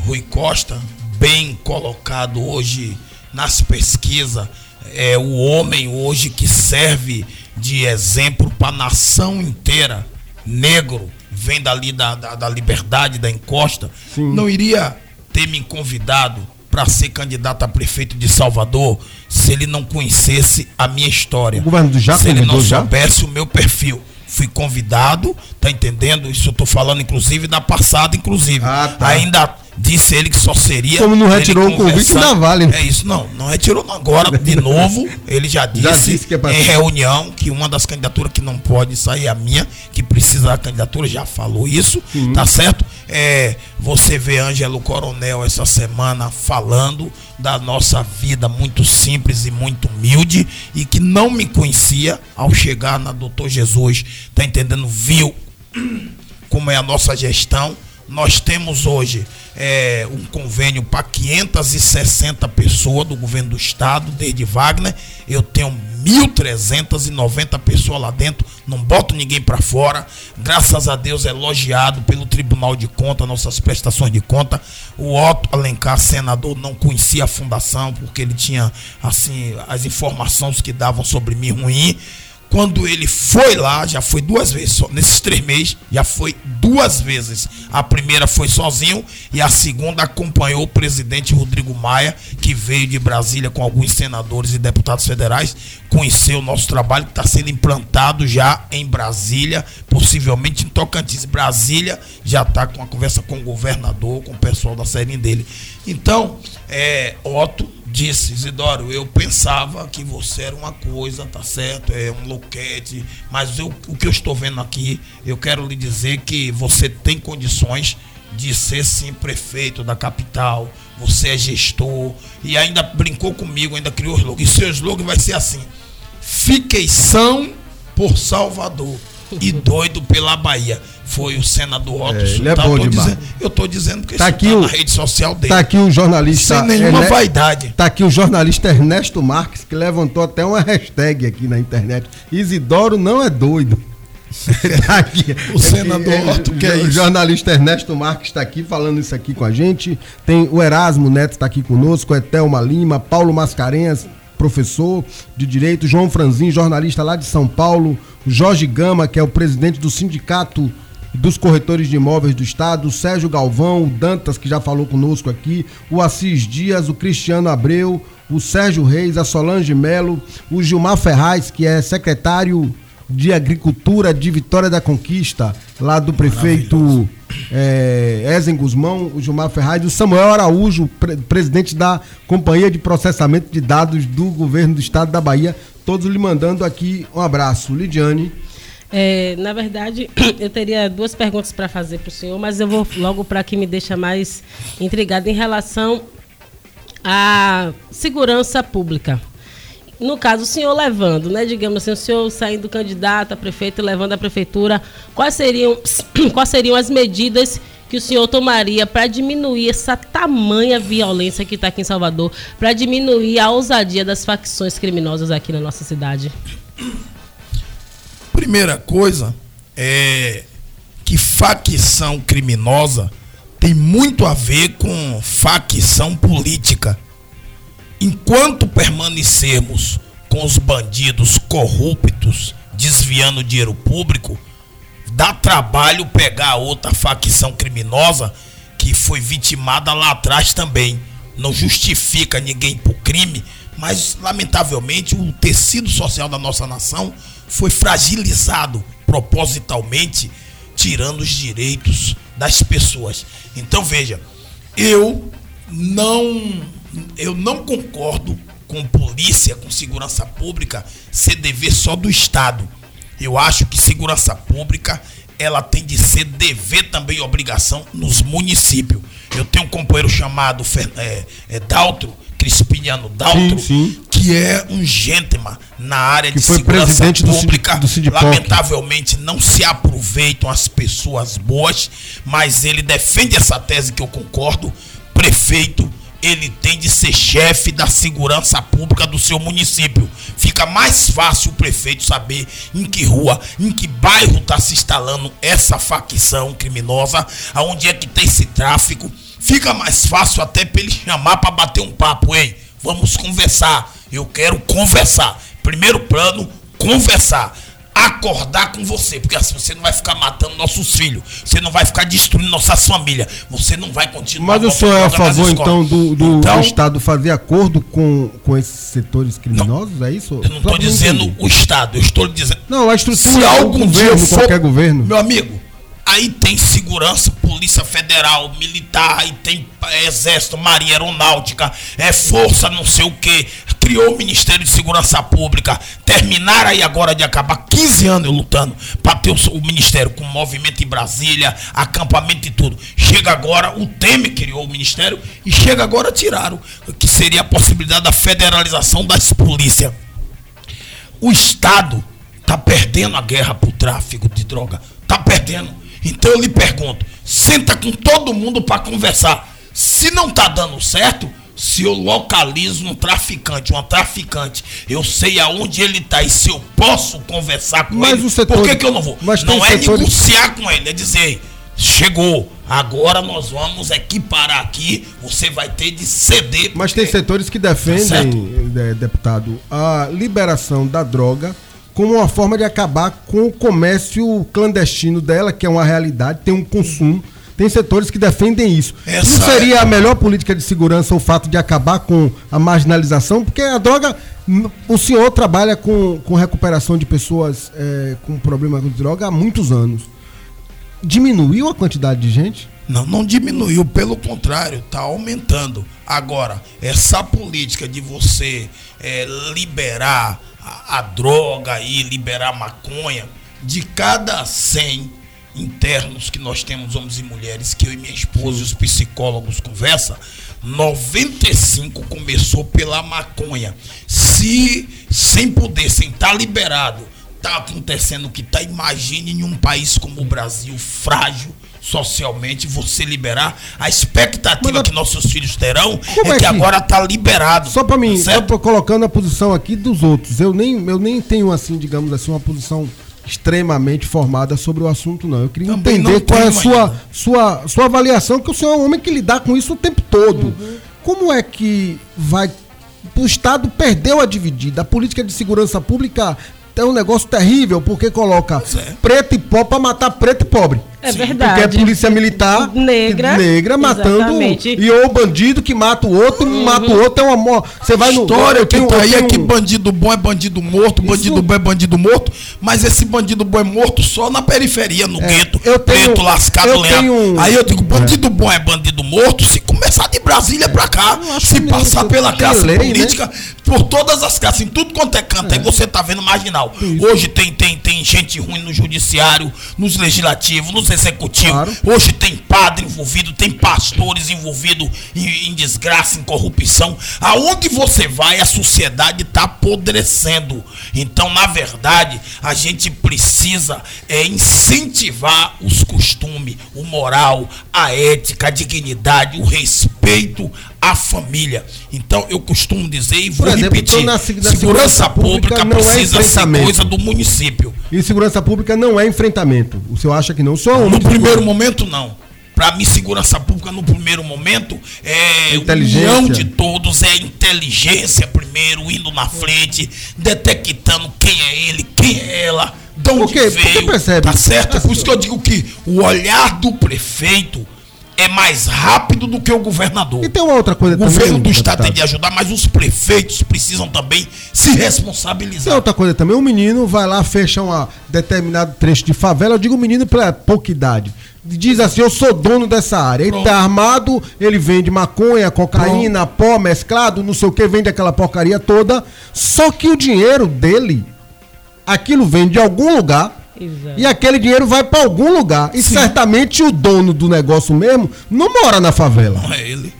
Rui Costa, bem colocado hoje nas pesquisas, é o homem hoje que serve de exemplo para a nação inteira. Negro, vem dali da, da, da liberdade, da encosta. Sim. Não iria ter me convidado para ser candidato a prefeito de Salvador se ele não conhecesse a minha história. O governo já se ele não soubesse já? o meu perfil. Fui convidado, tá entendendo? Isso eu tô falando inclusive da passada, inclusive. Ah, tá. Ainda Disse ele que só seria. Como não retirou o convite, ainda vale. Né? É isso, não. Não retirou agora, de novo. Ele já disse, já disse é em reunião que uma das candidaturas que não pode sair é a minha, que precisa da candidatura, já falou isso, uhum. tá certo? É, você vê Ângelo Coronel essa semana falando da nossa vida muito simples e muito humilde e que não me conhecia ao chegar na Doutor Jesus, tá entendendo? Viu como é a nossa gestão nós temos hoje é, um convênio para 560 pessoas do governo do estado, desde Wagner. Eu tenho 1.390 pessoas lá dentro, não boto ninguém para fora. Graças a Deus, elogiado pelo Tribunal de Contas, nossas prestações de conta. O Otto Alencar, senador, não conhecia a fundação, porque ele tinha assim as informações que davam sobre mim ruim. Quando ele foi lá, já foi duas vezes, só, nesses três meses, já foi duas vezes. A primeira foi sozinho e a segunda acompanhou o presidente Rodrigo Maia, que veio de Brasília com alguns senadores e deputados federais, conheceu o nosso trabalho que está sendo implantado já em Brasília, possivelmente em Tocantins. Brasília já está com a conversa com o governador, com o pessoal da série dele. Então, é, Otto disse, Isidoro, eu pensava que você era uma coisa, tá certo? É um loquete, mas eu, o que eu estou vendo aqui, eu quero lhe dizer que você tem condições de ser sim prefeito da capital, você é gestor, e ainda brincou comigo, ainda criou o slogan. E seu slogan vai ser assim: fiquei são por Salvador e doido pela Bahia foi o senador Otto é, ele é bom demais. Dizendo, eu estou dizendo que tá aqui tá o, na rede social dele. Tá aqui o jornalista. Sem nenhuma vaidade. Tá aqui o jornalista Ernesto Marques, que levantou até uma hashtag aqui na internet. Isidoro não é doido. tá aqui. O senador é, Otto, que é O jornalista Ernesto Marques está aqui falando isso aqui com a gente. Tem o Erasmo Neto está aqui conosco, Etelma Lima, Paulo Mascarenhas, professor de direito, João Franzin, jornalista lá de São Paulo, Jorge Gama, que é o presidente do sindicato dos corretores de imóveis do estado, Sérgio Galvão, o Dantas, que já falou conosco aqui, o Assis Dias, o Cristiano Abreu, o Sérgio Reis, a Solange Melo, o Gilmar Ferraz, que é secretário de Agricultura de Vitória da Conquista, lá do prefeito é, Ezen Guzmão, o Gilmar Ferraz, e o Samuel Araújo, pre presidente da Companhia de Processamento de Dados do Governo do Estado da Bahia, todos lhe mandando aqui um abraço. Lidiane. É, na verdade, eu teria duas perguntas para fazer para o senhor, mas eu vou logo para que me deixa mais intrigada em relação à segurança pública. No caso, o senhor levando, né? Digamos assim, o senhor saindo candidato a prefeito e levando a prefeitura, quais seriam, quais seriam as medidas que o senhor tomaria para diminuir essa tamanha violência que está aqui em Salvador, para diminuir a ousadia das facções criminosas aqui na nossa cidade? Primeira coisa é que facção criminosa tem muito a ver com facção política. Enquanto permanecermos com os bandidos corruptos desviando dinheiro público, dá trabalho pegar outra facção criminosa que foi vitimada lá atrás também. Não justifica ninguém por crime, mas lamentavelmente o tecido social da nossa nação foi fragilizado propositalmente, tirando os direitos das pessoas. Então veja, eu não eu não concordo com polícia, com segurança pública ser dever só do Estado. Eu acho que segurança pública ela tem de ser dever também obrigação nos municípios. Eu tenho um companheiro chamado é, é, Daltro, Crispiniano Daltro, sim, sim. que é um gentleman na área que de foi segurança presidente pública. Do, do Lamentavelmente não se aproveitam as pessoas boas, mas ele defende essa tese que eu concordo. Prefeito ele tem de ser chefe da segurança pública do seu município. Fica mais fácil o prefeito saber em que rua, em que bairro está se instalando essa facção criminosa, aonde é que tem esse tráfico. Fica mais fácil até para ele chamar para bater um papo, hein? Vamos conversar. Eu quero conversar. Primeiro plano, conversar. Acordar com você, porque assim você não vai ficar matando nossos filhos, você não vai ficar destruindo nossas famílias, você não vai continuar. Mas o senhor é a favor, então, do, do então, Estado fazer acordo com, com esses setores criminosos? Não, é isso? Eu não estou dizendo o Estado, eu estou dizendo. Não, a estrutura se algum governo, for, qualquer governo. Meu amigo, Aí tem segurança, polícia federal, militar, aí tem é, exército, marinha aeronáutica, é força não sei o que. Criou o Ministério de Segurança Pública. Terminaram aí agora de acabar 15 anos lutando para ter o, o, Ministério com movimento em Brasília, acampamento e tudo. Chega agora, o Temer criou o Ministério e chega agora tiraram, que seria a possibilidade da federalização das polícias. O Estado está perdendo a guerra para o tráfico de droga. Está perdendo então eu lhe pergunto: senta com todo mundo para conversar. Se não tá dando certo, se eu localizo um traficante, uma traficante, eu sei aonde ele está e se eu posso conversar com mas ele, setor, por que, que eu não vou? não é setores... negociar com ele, é dizer, chegou, agora nós vamos equiparar aqui, você vai ter de ceder. Mas tem setores que defendem, tá deputado, a liberação da droga como uma forma de acabar com o comércio clandestino dela, que é uma realidade, tem um consumo. Tem setores que defendem isso. Essa Não seria é... a melhor política de segurança o fato de acabar com a marginalização? Porque a droga. O senhor trabalha com, com recuperação de pessoas é, com problema com droga há muitos anos. Diminuiu a quantidade de gente? Não, não diminuiu, pelo contrário, está aumentando. Agora, essa política de você é, liberar a, a droga e liberar maconha, de cada 100 internos que nós temos, homens e mulheres, que eu e minha esposa e os psicólogos conversam, 95 começou pela maconha. Se sem poder, sem estar tá liberado, está acontecendo o que está, imagine em um país como o Brasil, frágil, socialmente, você liberar. A expectativa Mas, que nossos filhos terão é, é, que, que agora está liberado. Só para mim, só colocando a posição aqui dos outros. Eu nem, eu nem tenho, assim, digamos assim, uma posição extremamente formada sobre o assunto, não. Eu queria Também entender qual é a sua, sua, sua avaliação, que o senhor é um homem que lidar com isso o tempo todo. Uhum. Como é que vai. O Estado perdeu a dividida. A política de segurança pública é um negócio terrível, porque coloca é. preto e pobre para matar preto e pobre. É Sim, verdade. Porque é polícia militar negra, negra matando exatamente. e ou bandido que mata o outro, uhum. mata o outro é uma você vai no história que tá aí é que bandido bom é bandido morto, Isso... bandido bom é bandido morto, mas esse bandido bom é morto só na periferia, no é, gueto, eu tenho, preto lascado eu tenho... Aí eu digo, bandido é. bom é bandido morto, se começar de Brasília para cá, se passar pela classe lei, né? política, né? por todas as classes, em tudo quanto é canto, é. aí você tá vendo marginal. Isso. Hoje tem tem tem gente ruim no judiciário, nos legislativos, nos executivo. Claro. Hoje tem padre envolvido, tem pastores envolvidos em, em, desgraça, em corrupção. Aonde você vai, a sociedade está apodrecendo. Então, na verdade, a gente precisa é, incentivar os costumes, o moral, a ética, a dignidade, o respeito à família. Então, eu costumo dizer e vou exemplo, repetir: na, na segurança, segurança, pública, pública é precisa é ser coisa do município. E segurança pública não é enfrentamento. O senhor acha que não? Só no primeiro momento, não. Para mim, segurança pública no primeiro momento é união de todos, é inteligência primeiro, indo na frente, detectando quem é ele, quem é ela, de onde Porque, veio. Percebe? Tá certo? É por isso que eu digo que o olhar do prefeito é mais rápido do que o governador. E tem uma outra coisa o também. O governo do estado tem de ajudar, mas os prefeitos precisam também se responsabilizar. Tem outra coisa também. O menino vai lá, fecha um determinado trecho de favela. Eu digo menino para pouca idade. Diz assim: Eu sou dono dessa área. Ele tá armado, ele vende maconha, cocaína, Pronto. pó mesclado, não sei o que, vende aquela porcaria toda. Só que o dinheiro dele, aquilo vem de algum lugar Exato. E aquele dinheiro vai para algum lugar. E Sim. certamente o dono do negócio mesmo não mora na favela. Não é ele.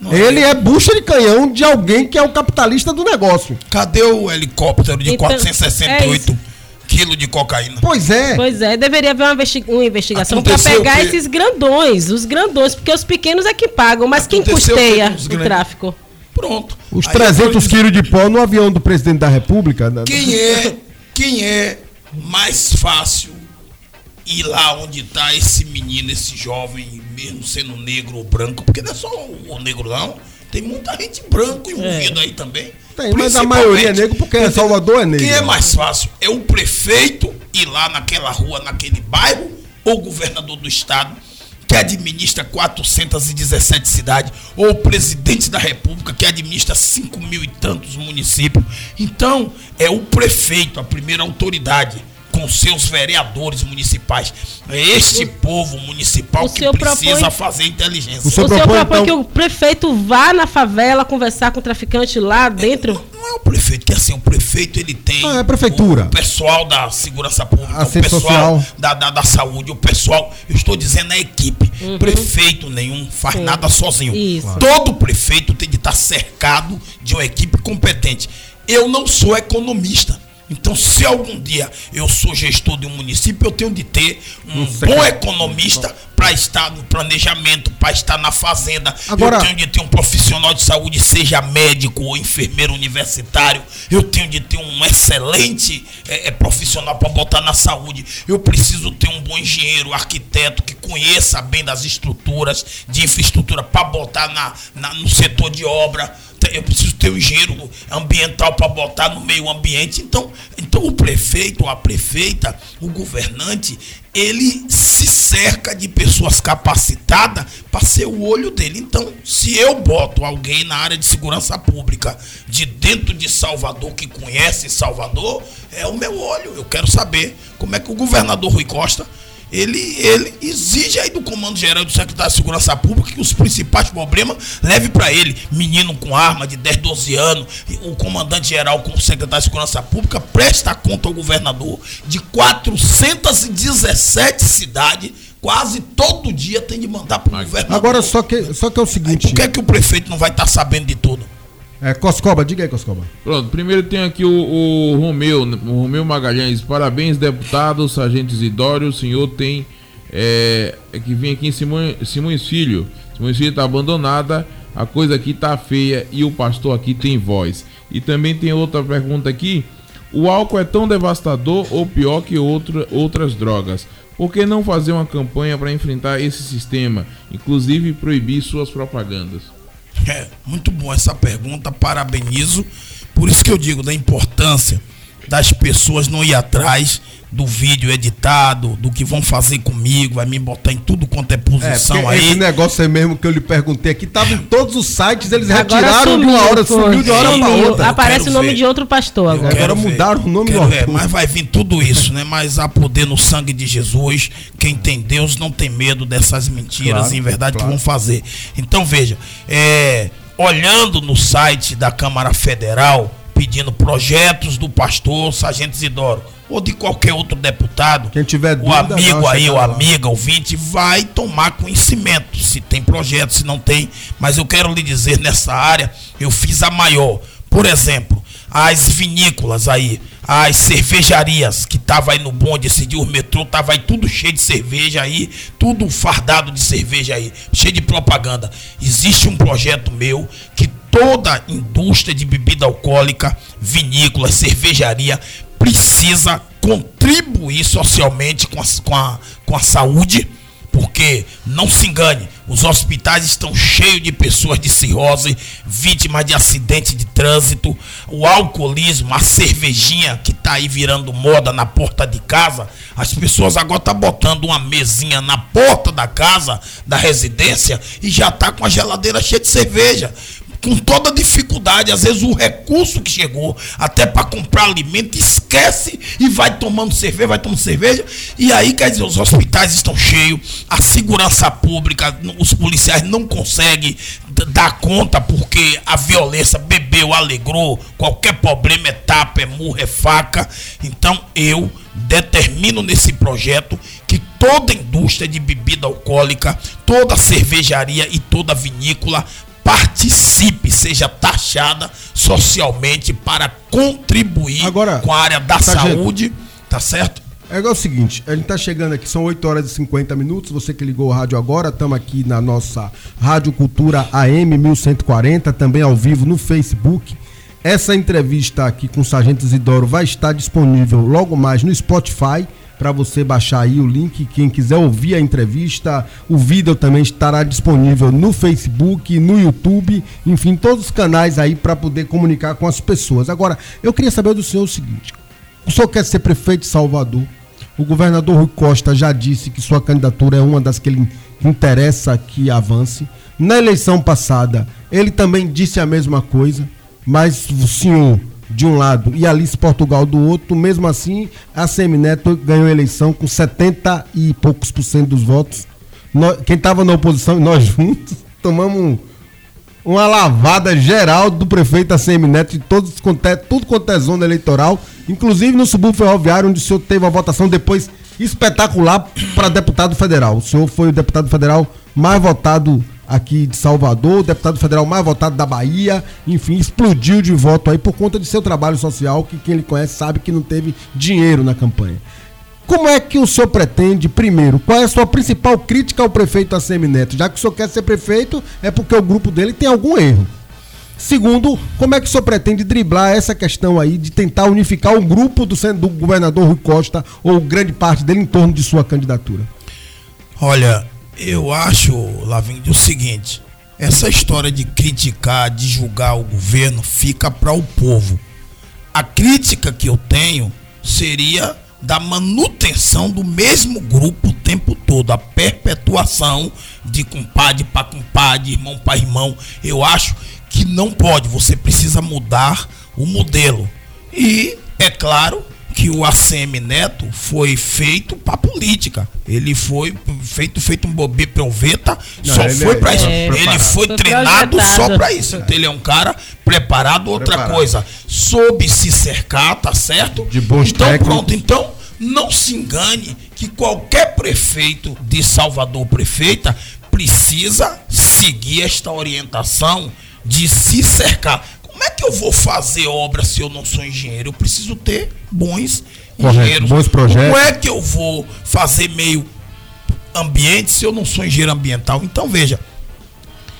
Não ele é, é bucha de canhão de alguém que é o capitalista do negócio. Cadê o helicóptero de então, 468 é quilos de cocaína? Pois é. Pois é, deveria haver uma, uma investigação para pegar esses grandões, os grandões, porque os pequenos é que pagam, mas Aconteceu quem custeia o, o tráfico? Pronto. Os Aí 300 quilos de pó no avião do presidente da república. Né? Quem é, quem é mais fácil ir lá onde está esse menino, esse jovem, mesmo sendo negro ou branco, porque não é só o negro não, Tem muita gente branco envolvida É. aí também. Tem, mas a maioria é negro porque Entendeu? Salvador é negro. Quem é mais fácil? É o prefeito ir lá naquela rua, naquele bairro, ou o governador do estado, que administra 417 cidades, ou o presidente da república, que administra 5 mil e tantos municípios. Então, é o prefeito, a primeira autoridade, com seus vereadores municipais. É este povo municipal o que senhor precisa propõe- fazer inteligência. O senhor O senhor propõe, propõe então- que o prefeito vá na favela conversar com o traficante lá dentro? Não é o prefeito, que assim, o prefeito ele tem. Ah, é a prefeitura. O pessoal da segurança pública, o pessoal social. da, da, da saúde, o pessoal, eu estou dizendo a equipe. Prefeito nenhum faz Sim. nada sozinho. Isso. Claro. Todo prefeito tem de estar cercado de uma equipe competente. Eu não sou economista. Então, se algum dia eu sou gestor de um município, eu tenho de ter um bom economista para estar no planejamento, para estar na fazenda. Agora- eu tenho de ter um profissional de saúde, seja médico ou enfermeiro universitário. Eu tenho de ter um excelente eh, eh, profissional para botar na saúde. Eu preciso ter um bom engenheiro, arquiteto que conheça bem das estruturas, de infraestrutura, para botar na, na- no setor de obra. Eu preciso ter um engenheiro ambiental para botar no meio ambiente. Então, então o prefeito, a prefeita, o governante, ele se cerca de pessoas capacitadas para ser o olho dele. Então, se eu boto alguém na área de segurança pública de dentro de Salvador que conhece Salvador, é o meu olho. Eu quero saber como é que o governador Rui Costa ele, ele exige aí do Comando Geral e do Secretário de Segurança Pública que os principais problemas leve para ele. Menino com arma de 10, 12 anos, o comandante geral como secretário de Segurança Pública presta conta ao governador de 417 cidades, quase todo dia tem de mandar para o governador. Agora, só que, só que é o seguinte. Por que, é que o prefeito não vai estar sabendo de tudo? É, Coscoba, diga aí, Coscoba. Pronto, primeiro tem aqui o, o Romeu, o Romeu Magalhães. Parabéns, deputado, sargento Isidório. O senhor tem. É, é que vem aqui em Simões, Simões Filho. Simões Filho está abandonada, a coisa aqui tá feia e o pastor aqui tem voz. E também tem outra pergunta aqui. O álcool é tão devastador ou pior que outra, outras drogas? Por que não fazer uma campanha para enfrentar esse sistema, inclusive proibir suas propagandas? É, muito bom essa pergunta, parabenizo. Por isso que eu digo da importância das pessoas não ir atrás do vídeo editado, do que vão fazer comigo, vai me botar em tudo quanto é É, posição porque aí. esse negócio aí mesmo que eu lhe perguntei aqui, tava em todos os sites, eles Agora retiraram de uma hora, foi. sumiu de uma hora pra Sumiu. outra. Aparece o nome ver. de outro pastor Eu agora. Agora quero ver. mudaram o nome Quero do autor. Mas vai vir tudo isso, né? Mas há poder no sangue de Jesus. Quem tem Deus não tem medo dessas mentiras, Claro, em verdade, claro. que vão fazer. Então, veja, é, olhando no site da Câmara Federal, pedindo projetos do pastor Sargento Isidoro, ou de qualquer outro deputado, Quem tiver o dúvida, amigo dá uma aí, o amiga, ouvinte, vai tomar conhecimento se tem projeto, se não tem. Mas eu quero lhe dizer, nessa área, eu fiz a maior. Por exemplo, as vinícolas aí, as cervejarias que tava aí no bonde esse dia, o metrô tava aí tudo cheio de cerveja aí, tudo fardado de cerveja aí, cheio de propaganda. Existe um projeto meu que toda indústria de bebida alcoólica, vinícola, cervejaria precisa contribuir socialmente com a, com a, com a saúde, porque não se engane, os hospitais estão cheios de pessoas de cirrose, vítimas de acidente de trânsito, o alcoolismo, a cervejinha que tá aí virando moda na porta de casa, as pessoas agora tá botando uma mesinha na porta da casa, da residência e já tá com a geladeira cheia de cerveja com toda dificuldade, às vezes o recurso que chegou até para comprar alimento esquece e vai tomando cerveja, vai tomando cerveja, e aí quer dizer, os hospitais estão cheios, a segurança pública, os policiais não conseguem dar conta porque a violência bebeu, alegrou, qualquer problema é tapa, é murro, é faca. Então eu determino nesse projeto que toda indústria de bebida alcoólica, toda cervejaria e toda vinícola participe, seja taxada socialmente para contribuir Agora, com a área da sargento. saúde, tá certo? É igual o seguinte, a gente tá chegando aqui, são 8 horas e 50 minutos. Você que ligou o rádio agora, estamos aqui na nossa Rádio Cultura AM 1140, também ao vivo no Facebook. Essa entrevista aqui com o Sargento Isidoro vai estar disponível logo mais no Spotify para você baixar aí o link. Quem quiser ouvir a entrevista, o vídeo também estará disponível no Facebook, no YouTube, enfim, todos os canais aí para poder comunicar com as pessoas. Agora, eu queria saber do senhor o seguinte: o senhor quer ser prefeito de Salvador? O governador Rui Costa já disse que sua candidatura é uma das que ele interessa que avance. Na eleição passada, ele também disse a mesma coisa, mas o senhor de um lado e Alice Portugal do outro, mesmo assim, a Semineto ganhou a eleição com 70 e poucos por cento dos votos. quem estava na oposição e nós juntos tomamos uma lavada geral do prefeito ACM Neto de todos, tudo quanto é zona eleitoral, inclusive no subúrbio ferroviário, onde o senhor teve a votação depois espetacular para deputado federal. O senhor foi o deputado federal mais votado aqui de Salvador, deputado federal mais votado da Bahia, enfim, explodiu de voto aí por conta de seu trabalho social, que quem ele conhece sabe que não teve dinheiro na campanha. Como é que o senhor pretende, primeiro, qual é a sua principal crítica ao prefeito ACM Neto? Já que o senhor quer ser prefeito, é porque o grupo dele tem algum erro. Segundo, como é que o senhor pretende driblar essa questão aí de tentar unificar o grupo do, do governador Rui Costa ou grande parte dele em torno de sua candidatura? Olha, eu acho, Lavigne, o seguinte: essa história de criticar, de julgar o governo fica para o povo. A crítica que eu tenho seria da manutenção do mesmo grupo o tempo todo, a perpetuação de compadre para compadre, irmão para irmão. Eu acho que não pode, você precisa mudar o modelo. E, é claro, que o ACM Neto foi feito para política. Ele foi feito feito um bobê proveta, não, só foi para é, isso. É, ele foi, foi treinado projetado. só para isso. Então ele é um cara preparado, outra preparado. coisa. Soube se cercar, tá certo? De bons Então técnicos. pronto, então não se engane que qualquer prefeito de Salvador, prefeita, precisa seguir esta orientação de se cercar. Como é que eu vou fazer obra se eu não sou engenheiro? Eu preciso ter bons Correto, engenheiros. Bons projetos. Como é que eu vou fazer meio ambiente se eu não sou engenheiro ambiental? Então veja,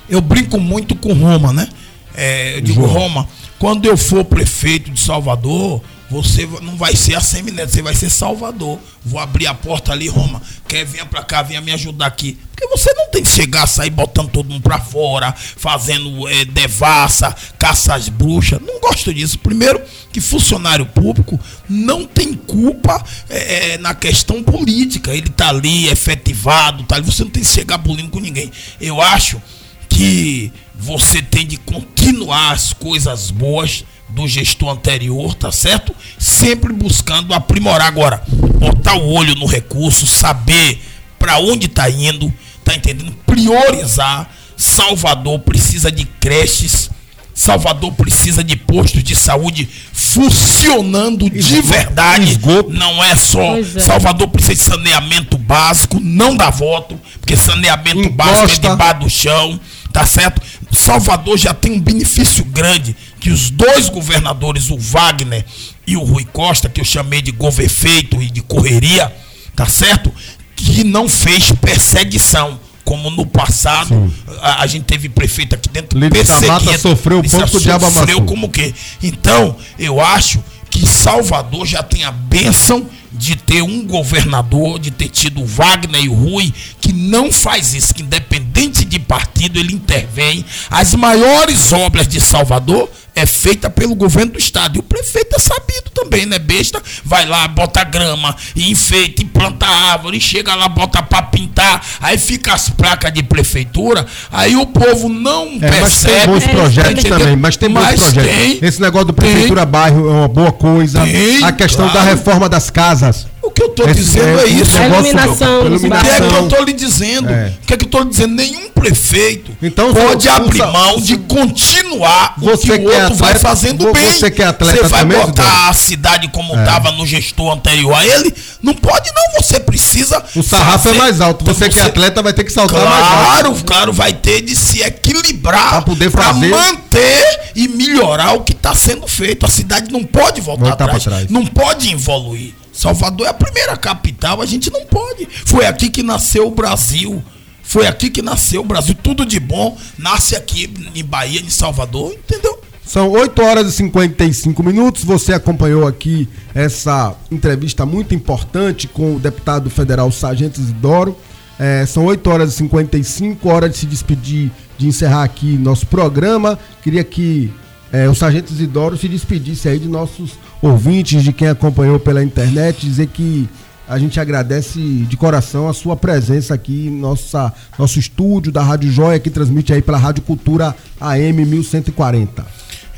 eu brinco muito com Roma, né? É, eu digo João. Roma, quando eu for prefeito de Salvador, você não vai ser a Semineto, você vai ser Salvador. Vou abrir a porta ali, Roma. Quer vir para cá, venha me ajudar aqui. Porque você não tem que chegar, sair botando todo mundo para fora, fazendo é, devassa, caça às bruxas. Não gosto disso. Primeiro, que funcionário público não tem culpa é, na questão política. Ele tá ali efetivado, tá ali. Você não tem que chegar bulindo com ninguém. Eu acho que você tem de continuar as coisas boas do gestor anterior, tá certo? Sempre buscando aprimorar agora, botar o olho no recurso, saber para onde tá indo, tá entendendo? Priorizar. Salvador precisa de creches, Salvador precisa de postos de saúde funcionando de verdade. Não é só. É. Salvador precisa de saneamento básico, não dá voto, porque saneamento Encosta. básico é debaixo do chão, tá certo? Salvador já tem um benefício grande que os dois governadores, o Wagner e o Rui Costa, que eu chamei de govefeito e de correria, tá certo? Que não fez perseguição. Como no passado, a, a, gente teve prefeito aqui dentro perseguido. sofreu o ponto de Sofreu como que? Então, eu acho que Salvador já tem a bênção de ter um governador, de ter tido o Wagner e o Rui, que não faz isso, que independente de partido, ele intervém. As maiores obras de Salvador é feita pelo governo do estado. E o prefeito é sabido também, né? Besta, vai lá, bota grama, e enfeita, e planta árvore, e chega lá, bota para pintar, aí fica as placas de prefeitura, aí o povo não é, percebe. Mas tem bons projetos também, mas tem bons mas projetos. Tem, Esse negócio do prefeitura tem, bairro é uma boa coisa. Tem, a questão claro. da reforma das casas. O que eu estou dizendo é, é isso. A iluminação. O que é que eu estou lhe dizendo? É. O que é que eu estou lhe dizendo? Nenhum prefeito então, pode abrir mão de continuar você o que o outro atleta, vai fazendo bem. Você que é atleta Você vai também, botar a cidade como estava é. no gestor anterior a ele? Não pode não, você precisa... O sarrafo é mais alto. Você, então, você que é atleta vai ter que saltar claro, mais alto. Claro, claro, vai ter de se equilibrar para poder fazer... manter e melhorar o que está sendo feito. A cidade não pode voltar, voltar atrás, trás. Não pode evoluir. Salvador é a primeira capital, a gente não pode. Foi aqui que nasceu o Brasil. Foi aqui que nasceu o Brasil. Tudo de bom nasce aqui em Bahia, em Salvador, entendeu? São 8 horas e 55 minutos. Você acompanhou aqui essa entrevista muito importante com o deputado federal Sargento Isidoro. É, são 8 horas e 55, hora de se despedir, de encerrar aqui nosso programa. Queria que é, o Sargento Isidoro se despedisse aí de nossos ouvintes, de quem acompanhou pela internet, dizer que a gente agradece de coração a sua presença aqui nossa, nosso estúdio da Rádio Joia, que transmite aí pela Rádio Cultura AM 1140.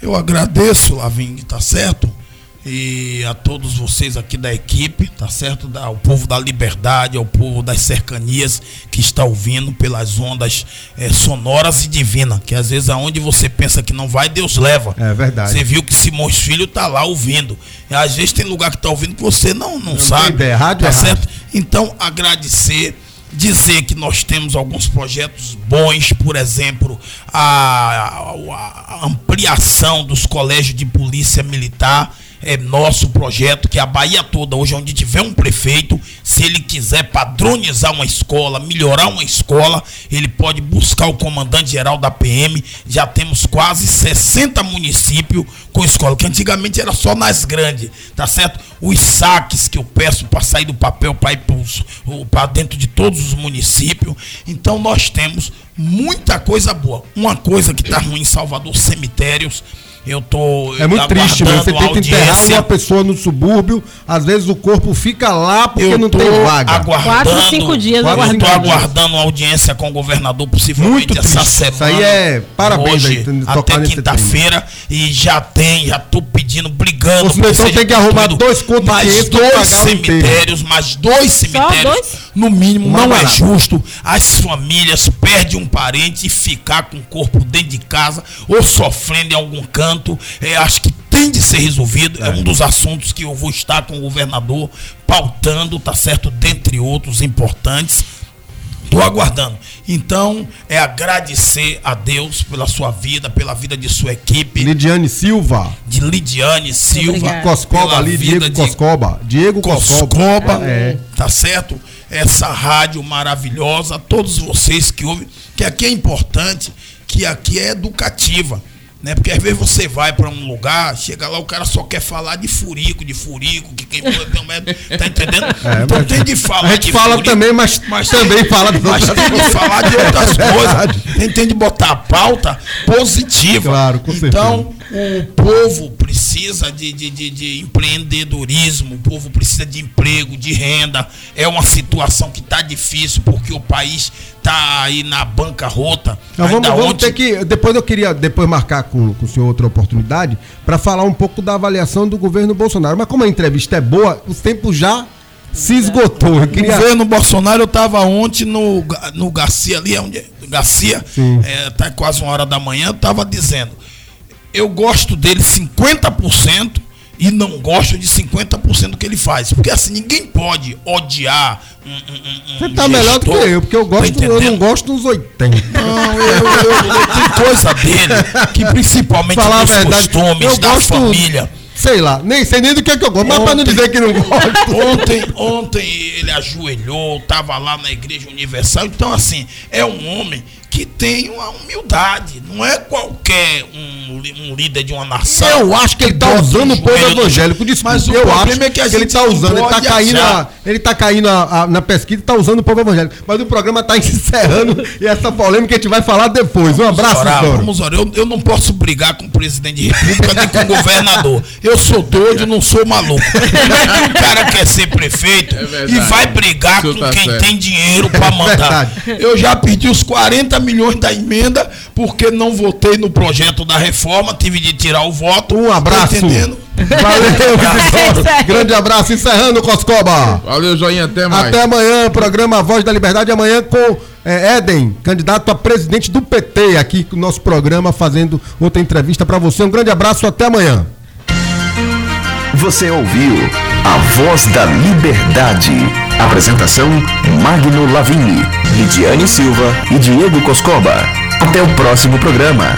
Eu agradeço, Lavigne, tá certo? E a todos vocês aqui da equipe, tá certo? Ao povo da liberdade, ao povo das cercanias que está ouvindo pelas ondas é, sonoras e divinas, que às vezes aonde você pensa que não vai, Deus leva. É verdade. Você viu que Simões Filho tá lá ouvindo. E às vezes tem lugar que tá ouvindo que você não, não, não sabe. Ideia. Rádio tá é certo? Então, agradecer dizer que nós temos alguns projetos bons, por exemplo, a, a, a ampliação dos colégios de polícia militar é nosso projeto, que a Bahia toda, hoje onde tiver um prefeito, se ele quiser padronizar uma escola, melhorar uma escola, ele pode buscar o comandante geral da PM. Já temos quase 60 municípios com escola, que antigamente era só nas grandes, tá certo? Os saques que eu peço para sair do papel para ir para dentro de todos os municípios. Então nós temos muita coisa boa. Uma coisa que está ruim em Salvador, cemitérios eu tô. É muito triste, Você tenta enterrar uma pessoa no subúrbio, às vezes o corpo fica lá porque eu não tem vaga. Aguardando, Quatro, cinco dias quatro, aguardando. Eu tô aguardando uma audiência com o governador, possivelmente essa semana. Isso aí é parabéns hoje, aí, até quinta-feira. E já tem, já tô pedindo, brigando. Você então tem que arrumar dois contos mais dois cemitérios, mais dois cemitérios. Dois? No mínimo, Uma não é barata. é justo as famílias perdem um parente e ficar com o corpo dentro de casa ou sofrendo em algum canto é, acho que tem de ser resolvido. É. é. um dos assuntos que eu vou estar com o governador pautando, tá certo? Dentre outros importantes. Estou aguardando. Então, é agradecer a Deus pela sua vida, pela vida de sua equipe. Lidiane Silva. De Lidiane Silva. Coscoba ali, Diego Coscoba. Diego Coscoba. É. Tá certo? Essa rádio maravilhosa. Todos vocês que ouvem. Que aqui é importante, que aqui é educativa. Né? Porque às vezes você vai para um lugar, chega lá, o cara só quer falar de furico, de furico, que quem tá entendendo? É, então tem de falar. A gente fala furico, também, mas, mas também tem, fala de Mas tem de falar de outras é coisas. Tem, tem de botar a pauta positiva. Claro, com certeza. Então, o povo precisa de, de, de, de, empreendedorismo, o povo precisa de emprego, de renda. É uma situação que está difícil porque o país está aí na bancarrota. Nós vamos, vamos ontem... ter que. Depois eu queria depois marcar com, com o senhor outra oportunidade para falar um pouco da avaliação do governo Bolsonaro. Mas como a entrevista é boa, o tempo já se esgotou. Eu queria... O governo Bolsonaro, eu estava ontem no, no Garcia ali, onde Garcia, é, tá quase uma hora da manhã, eu estava dizendo eu gosto dele 50% e não gosto de 50% do que ele faz. Porque assim, ninguém pode odiar um, um, um Você tá gestor, melhor do que eu, porque eu gosto, tá eu não gosto dos 80. Não, eu, eu, eu, tem coisa dele que principalmente Falar dos verdade, costumes, da gosto, família. Sei lá, nem sei nem do que, é que eu gosto, ontem, mas pra não dizer que não gosto. Ontem, ontem ele ajoelhou, tava lá na Igreja Universal. Então, assim, é um homem que tem uma humildade. Não é qualquer um, um líder de uma nação. Eu acho que ele está usando o povo evangélico. Desculpa, mas o eu acho é que, a que ele está usando, ele está caindo, a, ele tá caindo a, a, na pesquisa e está usando o povo evangélico. Mas o programa está encerrando e essa polêmica a gente vai falar depois. Um abraço, orar, Vamos orar. Eu, eu não posso brigar com o presidente de república nem com o governador. Eu sou doido, não sou maluco. o cara quer ser prefeito é e vai brigar com tá quem certo. tem dinheiro para mandar. É eu já pedi os 40 milhões da emenda porque não votei no projeto da reforma, tive de tirar o voto. Um abraço. Tá Valeu, Grande abraço, encerrando, Coscoba. Valeu, joinha, até mais. Até amanhã, programa Voz da Liberdade, amanhã com é, Eden, candidato a presidente do PT, aqui no nosso programa, fazendo outra entrevista para você. Um grande abraço, até amanhã. Você ouviu a Voz da Liberdade. Apresentação: Magno Lavini, Lidiane Silva e Diego Coscoba. Até o próximo programa.